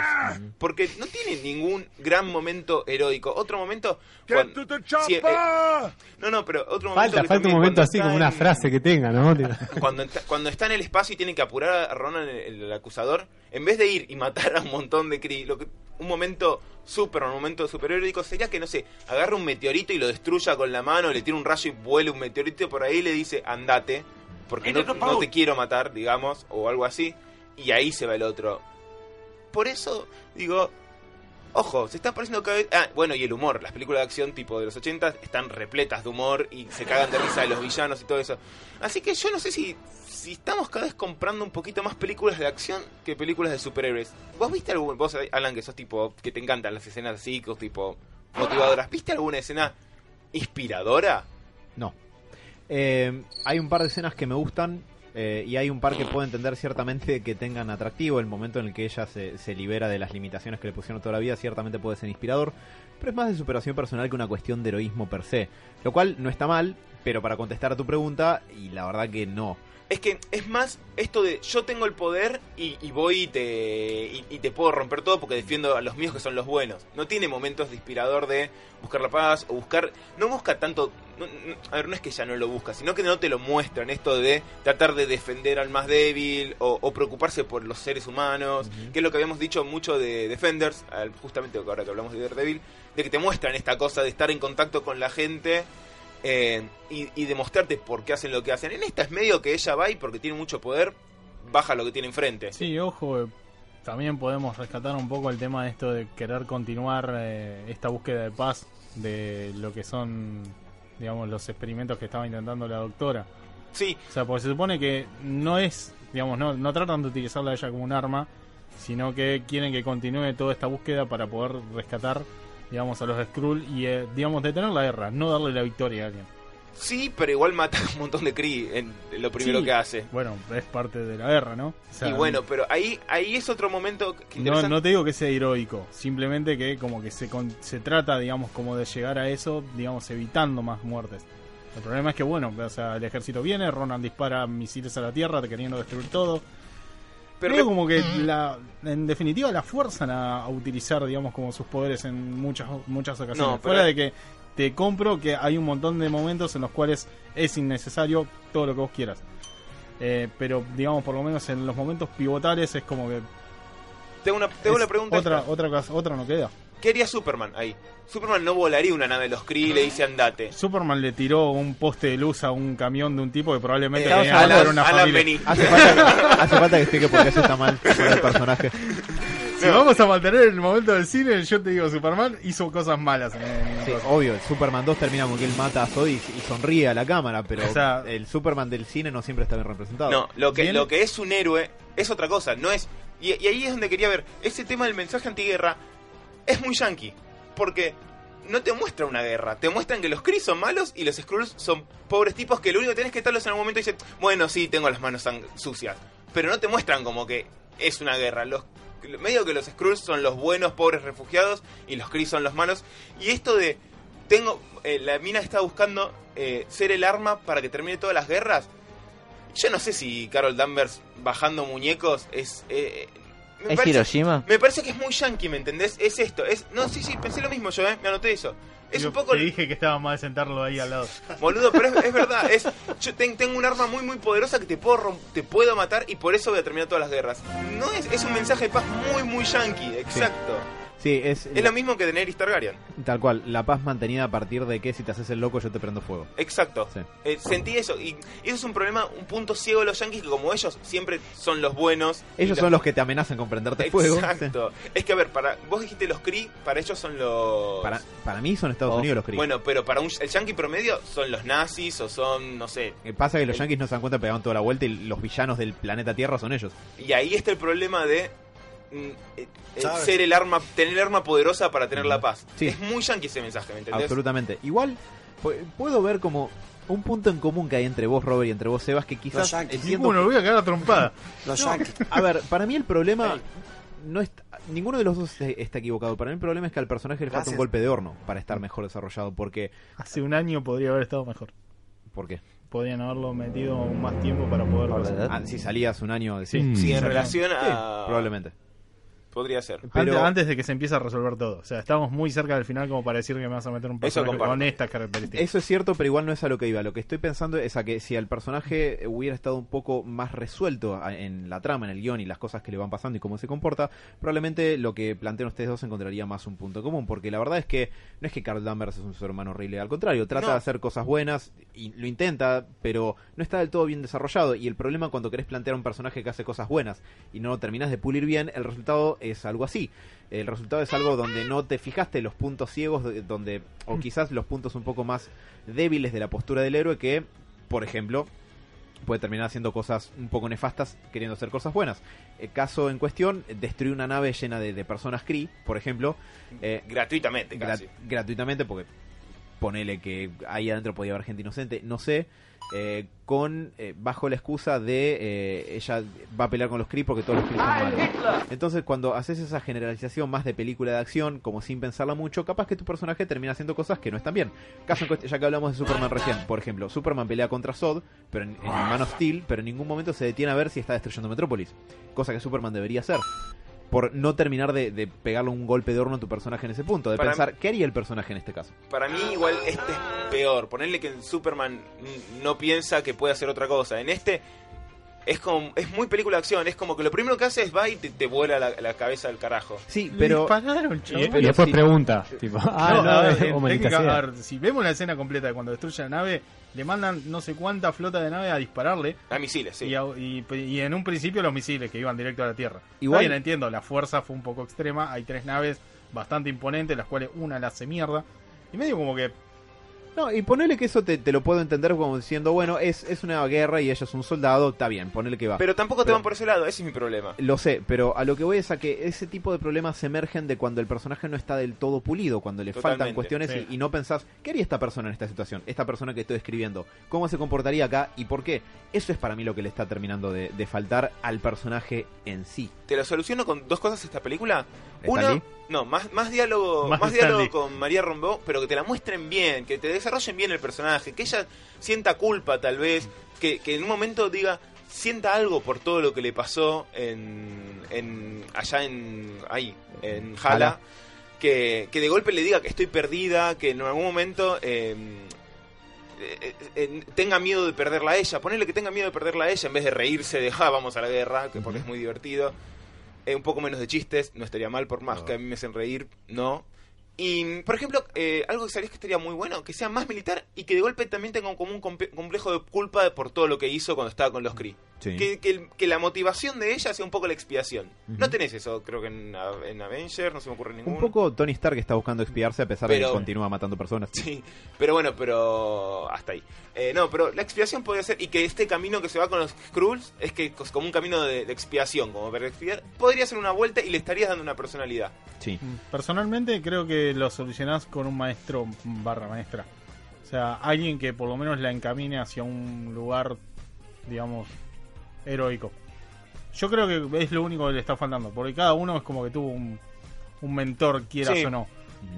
Porque no tiene ningún gran momento heroico. Otro momento. si- eh, no, no, pero otro momento. Falta, que falta un momento así como una en- frase que tenga, ¿no? *laughs* Cuando, está- cuando está en el espacio y tiene que apurar a Ronan, el, el acusador, en vez de ir y matar a un montón de Kree, lo que, un momento súper, un momento superhéroico sería que, no sé, agarre un meteorito y lo destruya con la mano, le tira un rayo y vuele un meteorito por ahí y le dice, andate, porque no, no te quiero matar, digamos, o algo así, y ahí se va el otro. Por eso, digo, Ojo, se está pareciendo cada vez... Ah, bueno, y el humor. Las películas de acción tipo de los 80 están repletas de humor y se cagan de risa de los villanos y todo eso. Así que yo no sé si, si estamos cada vez comprando un poquito más películas de acción que películas de superhéroes. ¿Vos viste algún... Vos, Alan, que sos tipo... Que te encantan las escenas así, tipo... Motivadoras. ¿Viste alguna escena inspiradora? No. Eh, hay un par de escenas que me gustan eh, y hay un par que puedo entender ciertamente que tengan atractivo. El momento en el que ella se, se libera de las limitaciones que le pusieron toda la vida ciertamente puede ser inspirador, pero es más de superación personal que una cuestión de heroísmo per se. Lo cual no está mal, pero para contestar a tu pregunta, y la verdad que no. Es que es más esto de yo tengo el poder y, y voy y te, y, y te puedo romper todo porque defiendo a los míos que son los buenos. No tiene momentos de inspirador de buscar la paz o buscar... No busca tanto... no- no- a ver, no es que ya no lo busca, sino que no te lo muestran esto de tratar de defender al más débil o, o preocuparse por los seres humanos, que es lo que habíamos dicho mucho de Defenders, al- justamente ahora que hablamos de Daredevil, de que te muestran esta cosa de estar en contacto con la gente eh, y, y demostrarte por qué hacen lo que hacen. En esta es medio que ella va y porque tiene mucho poder, baja lo que tiene enfrente. Sí, ojo, eh, también podemos rescatar un poco el tema de esto de querer continuar eh, esta búsqueda de paz de lo que son, digamos, los experimentos que estaba intentando la doctora. Sí, O sea, porque se supone que no es, digamos, no, no tratan de utilizarla a ella como un arma, sino que quieren que continúe toda esta búsqueda para poder rescatar, digamos, a los Skrull y, eh, digamos, detener la guerra, no darle la victoria a alguien. sí, pero igual mata un montón de Kree en lo primero Sí. que hace. Bueno, es parte de la guerra, ¿no? O sea, y bueno, pero ahí ahí es otro momento que No, no te digo que sea heroico, simplemente que como que se, con- se trata, digamos, como de llegar a eso, digamos, evitando más muertes. El problema es que, bueno, o sea, el ejército viene, Ronan dispara misiles a la Tierra queriendo destruir todo. Pero me- como que, la, en definitiva, la fuerzan a, a utilizar, digamos, como sus poderes en muchas muchas ocasiones. No, pero- Fuera de que te compro que hay un montón de momentos en los cuales es innecesario todo lo que vos quieras. Eh, pero, digamos, por lo menos en los momentos pivotales es como que tengo una, tengo la pregunta Otra, esta. otra, otra no queda. ¿Qué haría Superman ahí? Superman no volaría una nave de los Kree y le dice andate. Superman le tiró un poste de luz a un camión de un tipo que probablemente Eh, tenía Alan, una Alan familia. Benny. Hace falta, que, hace falta que explique por qué eso está mal con el *laughs* personaje. Si vamos a mantener el momento del cine, yo te digo, Superman hizo cosas malas. en- Sí, obvio, el Superman 2 termina con que él mata a Zod y, y sonríe a la cámara, pero O sea- el Superman del cine no siempre está bien representado. No, lo que, lo que es un héroe es otra cosa, no es... Y, y ahí es donde quería ver, ese tema del mensaje antiguerra es muy yankee, porque no te muestra una guerra, te muestran que los Kree son malos y los Skrulls son pobres tipos que lo único que tenés que estarlos en algún momento y dicen, bueno, sí, tengo las manos sucias, pero no te muestran como que es una guerra, los medio que los Skrulls son los buenos pobres refugiados y los Kree son los malos, y esto de tengo eh, la mina está buscando eh, ser el arma para que termine todas las guerras. Yo no sé si Carol Danvers bajando muñecos es. eh, me, ¿Es parece, Hiroshima? me parece que es muy yankee, ¿me entendés? Es esto. es No, sí, sí, pensé lo mismo yo, ¿eh? Me anoté eso. Es Yo un poco. Te dije que estaba mal sentarlo ahí al lado. *laughs* Boludo, pero es, es verdad. Es, yo ten- tengo un arma muy, muy poderosa que te puedo, rom- te puedo matar y por eso voy a terminar todas las guerras. No es, es un mensaje de paz muy, muy yankee, exacto. Sí, es, Es lo mismo que Daenerys Targaryen. tal cual, la paz mantenida a partir de que si te haces el loco yo te prendo fuego. Exacto. Sí. Eh, sentí eso. Y eso es un problema, un punto ciego de los yankees que como ellos siempre son los buenos. Ellos son los que te amenazan con prenderte fuego. Exacto. Es que a ver, para vos dijiste los Kree, para ellos son los... Para, para mí son Estados Oh. Unidos los Kree. Bueno, pero para un, el yankee promedio son los nazis o son, no sé. Eh, Pasa que los yankees no se dan cuenta, pegaban toda la vuelta y los villanos del planeta Tierra son ellos. Y ahí está el problema de eh, eh, ¿Sabes? ser el arma, tener el arma poderosa para tener la paz. Sí. Es muy yankee ese mensaje, ¿me entendés? Absolutamente. Igual, pu- puedo ver como un punto en común que hay entre vos, Robert, y entre vos, Sebas, que quizás Ninguno, lo voy a cagar a trompada. *laughs* Los No. A ver, para mí el problema no está, ninguno de los dos está equivocado. Para mí el problema es que al personaje le falta un golpe de horno para estar mejor desarrollado. Porque, Hace un año podría haber estado mejor. ¿por qué? Podrían haberlo metido más tiempo para poder... Ah, si salías un año, sí, Sí. Sí, en relación Sí, a... probablemente. Podría ser. Antes, Pero- antes de que se empiece a resolver todo. O sea, estamos muy cerca del final como para decir que me vas a meter un Eso personaje con estas características. Eso es cierto, pero igual no es a lo que iba. Lo que estoy pensando es a que si el personaje hubiera estado un poco más resuelto en la trama, en el guion y las cosas que le van pasando y cómo se comporta, probablemente lo que plantean ustedes dos encontraría más un punto común. Porque la verdad es que no es que Carl Danvers es un ser humano horrible, al contrario, trata No. de hacer cosas buenas y lo intenta, pero no está del todo bien desarrollado. Y el problema cuando querés plantear a un personaje que hace cosas buenas y no lo terminas de pulir bien, el resultado es algo así. El resultado es algo donde no te fijaste los puntos ciegos, de- donde o quizás los puntos un poco más débiles de la postura del héroe que, por ejemplo, puede terminar haciendo cosas un poco nefastas queriendo hacer cosas buenas. El caso en cuestión, destruir una nave llena de, de personas Kree, por ejemplo, eh, Gratuitamente, gratuitamente porque ponele que ahí adentro podía haber gente inocente, no sé. eh, con eh, bajo la excusa de eh, ella va a pelear con los Kree porque todos los Kree son malos. Entonces, cuando haces esa generalización más de película de acción, como sin pensarla mucho, capaz que tu personaje termina haciendo cosas que no están bien. Caso en cuestión, ya que hablamos de Superman recién, por ejemplo, Superman pelea contra Zod, pero en, en Man of Steel, pero en ningún momento se detiene a ver si está destruyendo Metrópolis. Cosa que Superman debería hacer. Por no terminar de, de pegarle un golpe de horno a tu personaje en ese punto. De Para pensar, ¿qué haría el personaje en este caso? Para mí igual este es peor. Ponerle que en Superman no piensa que puede hacer otra cosa. En este es como es muy película de acción. Es como que lo primero que hace es va y te, te vuela la, la cabeza del carajo. Sí, pero... dispararon, Y, pero después sí. pregunta, tipo, *laughs* ah, No, no, en técnica, a ver, si vemos la escena completa de cuando destruye la nave, le mandan no sé cuánta flota de nave a dispararle. A misiles, sí. Y, a- y- y en un principio los misiles que iban directo a la Tierra. Igual- Igual entiendo, la fuerza fue un poco extrema. Hay tres naves bastante imponentes, las cuales una la hace mierda. Y medio como que No, y ponele que eso te, te lo puedo entender como diciendo, bueno, es, es una guerra y ella es un soldado, está bien, ponele que va. Pero tampoco te Pero- van por ese lado, ese es mi problema. Lo sé, pero a lo que voy es a que ese tipo de problemas emergen de cuando el personaje no está del todo pulido, cuando le faltan Totalmente, cuestiones sí. y, y no pensás, ¿qué haría esta persona en esta situación? Esta persona que estoy escribiendo, ¿cómo se comportaría acá y por qué? Eso es para mí lo que le está terminando de, de faltar al personaje en sí. Te lo soluciono con dos cosas esta película. ¿Stan Uno, no, más, más diálogo, Más diálogo con María Rombó, pero que te la muestren bien, que te desarrollen bien el personaje, que ella sienta culpa tal vez, que, que en un momento diga, sienta algo por todo lo que le pasó en, en allá en ahí, en Hala, Hala. que, que de golpe le diga que estoy perdida, que en algún momento eh, eh, eh, tenga miedo de perderla a ella, ponerle que tenga miedo de perderla a ella en vez de reírse de, ja, vamos a la guerra, que porque es muy divertido. Un poco menos de chistes, no estaría mal, por más No. que a mí me hacen reír, no. Y, por ejemplo, eh, algo que sabéis que estaría muy bueno, que sea más militar y que de golpe también tenga como un complejo de culpa por todo lo que hizo cuando estaba con los Kree. Sí. Que, que la motivación de ella sea un poco la expiación. No tenés eso, creo que en, A- en Avenger, no se me ocurre ninguno. Un poco Tony Stark está buscando expiarse a pesar de que continúa matando personas. Sí, pero bueno, pero hasta ahí. Eh, no, pero la expiación podría ser, y que este camino que se va con los Skrulls es que es como un camino de, de expiación, como para expiar, podría ser una vuelta y le estarías dando una personalidad. Sí. personalmente creo que lo solucionás con un maestro barra maestra. O sea, alguien que por lo menos la encamine hacia un lugar, digamos, heroico. Yo creo que es lo único que le está faltando, porque cada uno es como que tuvo un, un mentor, quieras Sí. o no.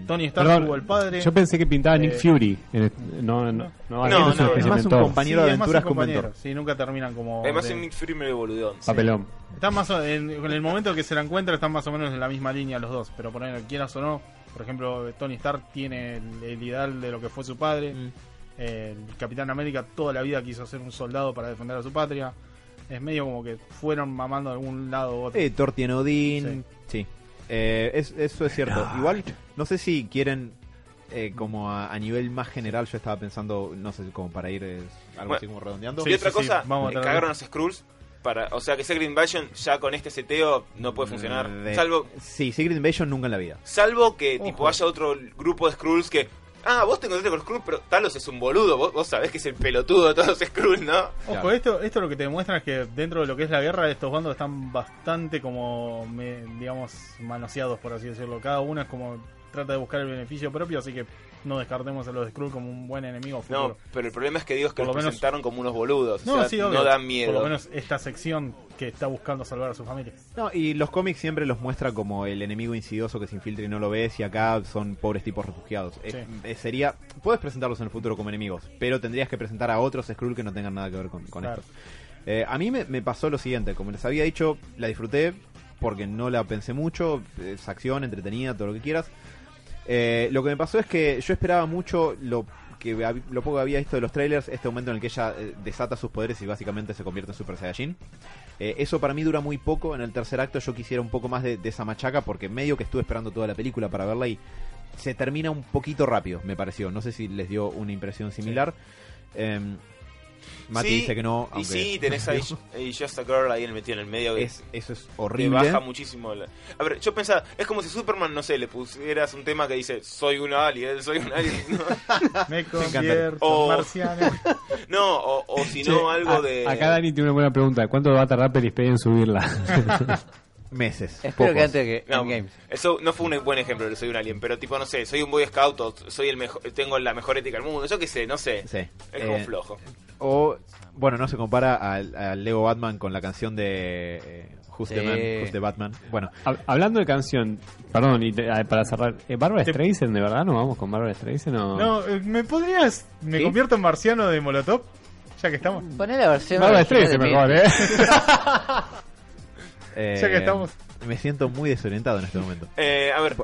Tony Stark Perdón, tuvo el padre. Yo pensé que pintaba Nick Eh, Fury. en el- no, no, no, No, no, es de más un mentor. compañero de es más aventuras mentor. Sí, nunca terminan como. Además, de- en Nick Fury me lo boludón. sí. Papelón. Están más o- en, en el momento que se la encuentra están más o menos en la misma línea los dos, pero por ejemplo, quieras o no, por ejemplo, Tony Stark tiene el, el ideal de lo que fue su padre, Mm. el Capitán América toda la vida quiso ser un soldado para defender a su patria, es medio como que fueron mamando de algún lado u otro. Eh, Thor tiene Odín. Sí. Eh, es- eso es cierto. Igual, no sé si quieren, eh, como a, a nivel más general, yo estaba pensando, no sé, como para ir eh, algo Bueno, así como redondeando. y otra sí, sí, cosa, vamos a cagaron a los Skrulls. Para, o sea que Secret Invasion ya con este seteo no puede funcionar. De- Salvo Sí, Secret Invasion nunca en la vida. salvo que Ojo. tipo haya otro grupo de Skrulls que. Ah, vos te encontraste con los Skrulls, pero Talos es un boludo. Vos, vos sabés que es el pelotudo de todos los Skrulls, ¿no? Ojo, Claro. esto, esto lo que te demuestra es que dentro de lo que es la guerra, estos bandos están bastante como, me- digamos, manoseados, por así decirlo. Cada uno es como trata de buscar el beneficio propio, así que no descartemos a los Skrull como un buen enemigo futuro. No, pero el problema es que digo es que Por los lo menos- presentaron como unos boludos. No, o sea, sí, obvio. no dan Por miedo. lo menos esta sección que está buscando salvar a su familia. No, y los cómics siempre los muestra como el enemigo insidioso que se infiltra y no lo ves, y acá son pobres tipos refugiados. Eh, Sí. eh, sería, puedes presentarlos en el futuro como enemigos, pero tendrías que presentar a otros Skrull que no tengan nada que ver con, con Claro. estos. Eh, a mí me, me pasó lo siguiente, como les había dicho, la disfruté porque no la pensé mucho, es acción, entretenida, todo lo que quieras. Eh, lo que me pasó es que yo esperaba mucho lo que lo poco que había visto de los trailers, este momento en el que ella eh, desata sus poderes y básicamente se convierte en Super Saiyajin. Eh, eso para mí dura muy poco. En el tercer acto yo quisiera un poco más de, de esa machaca porque medio que estuve esperando toda la película para verla y se termina un poquito rápido, me pareció. No sé si les dio una impresión similar. Em, Mati Sí, dice que no. Y sí, *laughs* tenés ahí y Just a Girl ahí metido en el medio. que Es, eso es horrible. baja muchísimo. la- A ver, yo pensaba, es como si Superman, no sé, le pusieras un tema que dice, soy un alien, soy un alien. No, *laughs* Me encanta. convierto en marciano. *laughs* No, o, o si no, algo A- de... Acá Dani tiene una buena pregunta. ¿Cuánto va a tardar Perispedia en subirla? meses. Espero pocos. que antes que No, eso no fue un buen ejemplo de soy un alien, pero tipo, no sé, soy un boy scout o soy el mejor, tengo la mejor ética del mundo, yo qué sé, no sé. Sí. Es como Eh, flojo. O, bueno, no se compara al, al Lego Batman con la canción de eh, Who's, the. Man, Who's the Batman. Bueno, Hab- Hablando de canción, perdón, y te- ah, para cerrar, eh, ¿Bárbara Te- Streisand, de verdad? ¿No vamos con Bárbara Streisand o...? No, eh, ¿me podrías. ¿Me ¿Sí? convierto en marciano de Molotov? Ya que estamos. Poné la versión Bárbara original Streisand mejor. ¿eh? eh, *laughs* *laughs* Ya que estamos. Me siento muy desorientado en este momento. Eh, a ver,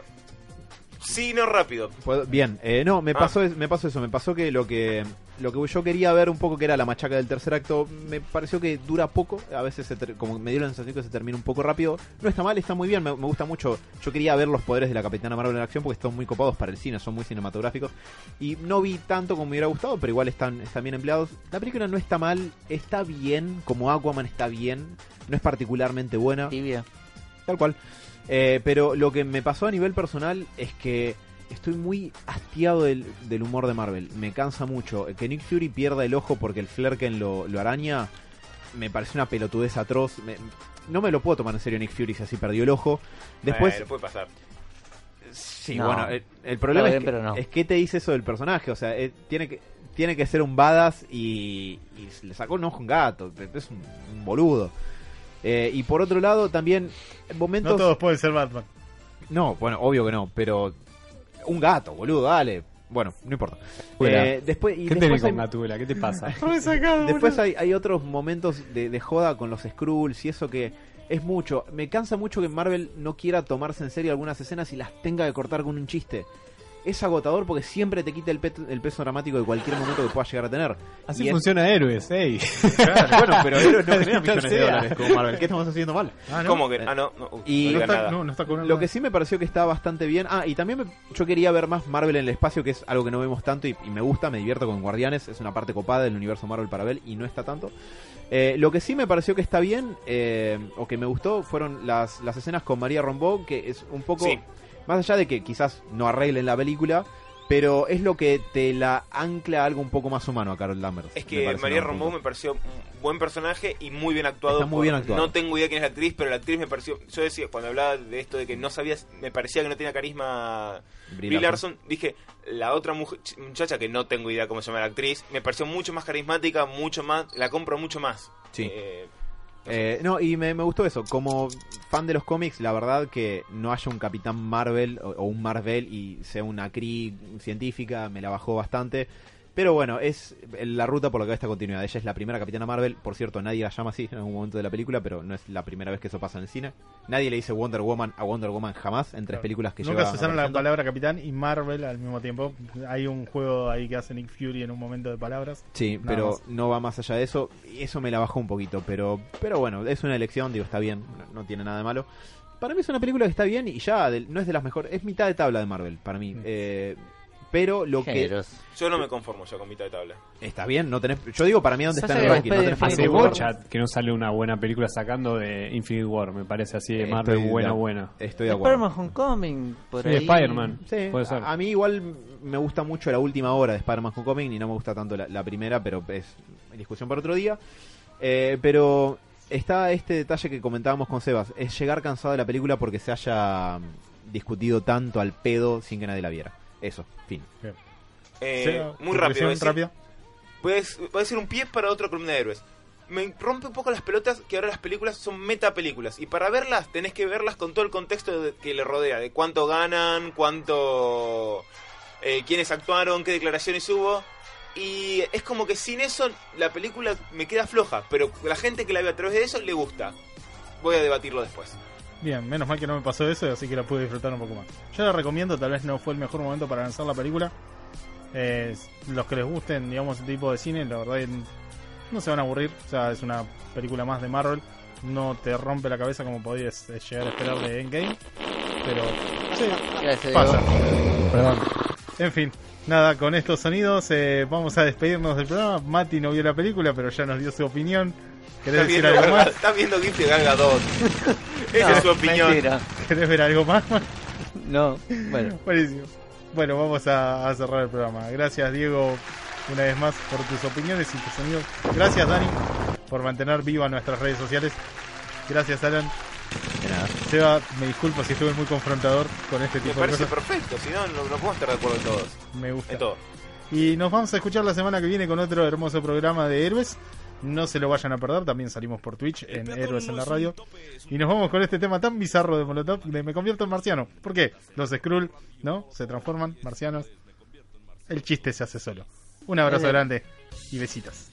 sí, no rápido. Puedo- Bien, eh, no, me Ah. pasó, es- me pasó eso, me pasó que lo que lo que yo quería ver un poco que era la machaca del tercer acto, me pareció que dura poco, a veces se ter- como me dio la sensación que se termina un poco rápido. No está mal, está muy bien, me, me gusta mucho. Yo quería ver los poderes de la Capitana Marvel en acción porque están muy copados para el cine, son muy cinematográficos y no vi tanto como me hubiera gustado, pero igual están están bien empleados. La película no está mal, está bien, como Aquaman está bien, no es particularmente buena. Tibia. Tal cual. Eh, pero lo que me pasó a nivel personal es que estoy muy hastiado del, del humor de Marvel. Me cansa mucho. Que Nick Fury pierda el ojo porque el Flerken lo, lo araña me parece una pelotudez atroz. Me- no me lo puedo tomar en serio Nick Fury si así perdió el ojo. Después, Bueno, puede pasar. sí, No. bueno, el, el problema es, que, pero no. es que te dice eso del personaje. O sea, eh, tiene que tiene que ser un badass y, y le sacó un ojo a un gato. Es un, un boludo. Eh, y por otro lado, también momentos... No todos pueden ser Batman. No, bueno, obvio que no, pero un gato, boludo, dale. Bueno, no importa. Eh, después y ¿Qué después, tenés hay, Gatula? ¿Qué te pasa? *laughs* Después hay otros momentos de, de joda con los Skrulls y eso que es mucho. Me cansa mucho que Marvel no quiera tomarse en serio algunas escenas y las tenga que cortar con un chiste. Es agotador porque siempre te quita el, pe- el peso dramático de cualquier momento que puedas llegar a tener. Así Y es- funciona Héroes, ey. Claro, bueno, pero Héroes no *laughs* genera millones de sea. dólares como Marvel. ¿Qué estamos haciendo mal? Ah, ¿no? ¿Cómo que? Ah, no, no, uh, Y- no está, no, no está Lo que sí me pareció que está bastante bien. Ah, y también me- yo quería ver más Marvel en el espacio, que es algo que no vemos tanto y, y me gusta, me divierto con Guardianes. Es una parte copada del universo Marvel para ver y no está tanto. Eh, lo que sí me pareció que está bien, eh, o que me gustó, fueron las, las escenas con María Rombó, que es un poco. Sí. Más allá de que quizás no arreglen la película. Pero es lo que te la ancla algo un poco más humano a Carol Danvers. Es que María punto. me pareció un buen personaje y muy bien actuado. Está muy por- bien actuado. No tengo idea quién es la actriz, pero la actriz me pareció. Yo decía, cuando hablaba de esto de que no sabías, me parecía que no tenía carisma Brie Larson. Dije, la otra mujer- muchacha que no tengo idea cómo se llama la actriz, me pareció mucho más carismática, mucho más. La compro mucho más. Sí. Eh, Eh, no, y me, me gustó eso. Como fan de los cómics, la verdad que no haya un Capitán Marvel o, un Marvel y sea una Kree científica, me la bajó bastante. Pero bueno, es la ruta por la que va esta continuidad. Ella es la primera Capitana Marvel. Por cierto, nadie la llama así en algún momento de la película, pero no es la primera vez que eso pasa en el cine. Nadie le dice Wonder Woman a Wonder Woman jamás en tres películas que Nunca lleva se usaron la palabra capitán y Marvel al mismo tiempo. Hay un juego ahí que hace Nick Fury en un momento de palabras. Sí, Nada pero más. no va más allá de eso. Y eso me la bajó un poquito. Pero, pero bueno, es una elección, digo, está bien. No, no tiene nada de malo. Para mí es una película que está bien y ya no es de las mejores. Es mitad de tabla de Marvel, para mí. Mm. Eh, pero lo que yo no me conformo ya con mitad de tabla. está bien, no tenés. Yo digo, para mí, ¿dónde está en el que ranking? No tenés Hace bocha que no sale una buena película sacando de Infinite War, me parece así de Marvel Estoy de- buena, buena. Estoy de acuerdo. Spider-Man Homecoming, por Sí, ahí. Spider-Man. Sí, Puede ser. A, a mí igual me gusta mucho la última hora de Spider-Man Homecoming y no me gusta tanto la, la primera, pero es discusión para otro día. Eh, pero está este detalle que comentábamos con Sebas, es llegar cansado de la película porque se haya discutido tanto al pedo sin que nadie la viera. Eso, fin. Eh, muy rápido. decir-. Puedes, puede ser un pie para otra columna de héroes. Me rompe un poco las pelotas que ahora las películas son metapelículas. Y para verlas tenés que verlas con todo el contexto de- que le rodea. De cuánto ganan, cuánto... eh, quiénes actuaron, qué declaraciones hubo. Y es como que sin eso la película me queda floja. Pero la gente que la ve a través de eso le gusta. Voy a debatirlo después. Bien, menos mal que no me pasó eso, así que la pude disfrutar un poco más. Yo la recomiendo, tal vez no fue el mejor momento para lanzar la película. Eh, los que les gusten, digamos, este tipo de cine, la verdad no se van a aburrir. O sea, es una película más de Marvel. No te rompe la cabeza como podías eh, llegar a esperar de Endgame. Pero, sí, Gracias, pasa. Perdón. En fin, nada, con estos sonidos eh, vamos a despedirnos del programa. Mati no vio la película, pero ya nos dio su opinión. ¿Querés Está decir viendo, algo más? está viendo GIF de Ganga 2. Esa *laughs* No, es su opinión. mentira. ¿Querés ver algo más? No, bueno. *laughs* Buenísimo. Bueno, vamos a, a cerrar el programa. Gracias, Diego, una vez más por tus opiniones y tus sonidos. Gracias, Dani, por mantener viva nuestras redes sociales. Gracias, Alan. De nada. nada. Seba, me disculpo si estuve muy confrontador con este Me tipo de parece cosas. perfecto, si no, no, no podemos estar de acuerdo en todos. Me gusta. En todo. Y nos vamos a escuchar la semana que viene con otro hermoso programa de héroes. No se lo vayan a perder, también salimos por Twitch en Héroes en la Radio. Y nos vamos con este tema tan bizarro de Molotov de Me convierto en marciano. ¿Por qué? Los Skrull, ¿no? Se transforman, marcianos. El chiste se hace solo. Un abrazo grande y besitos.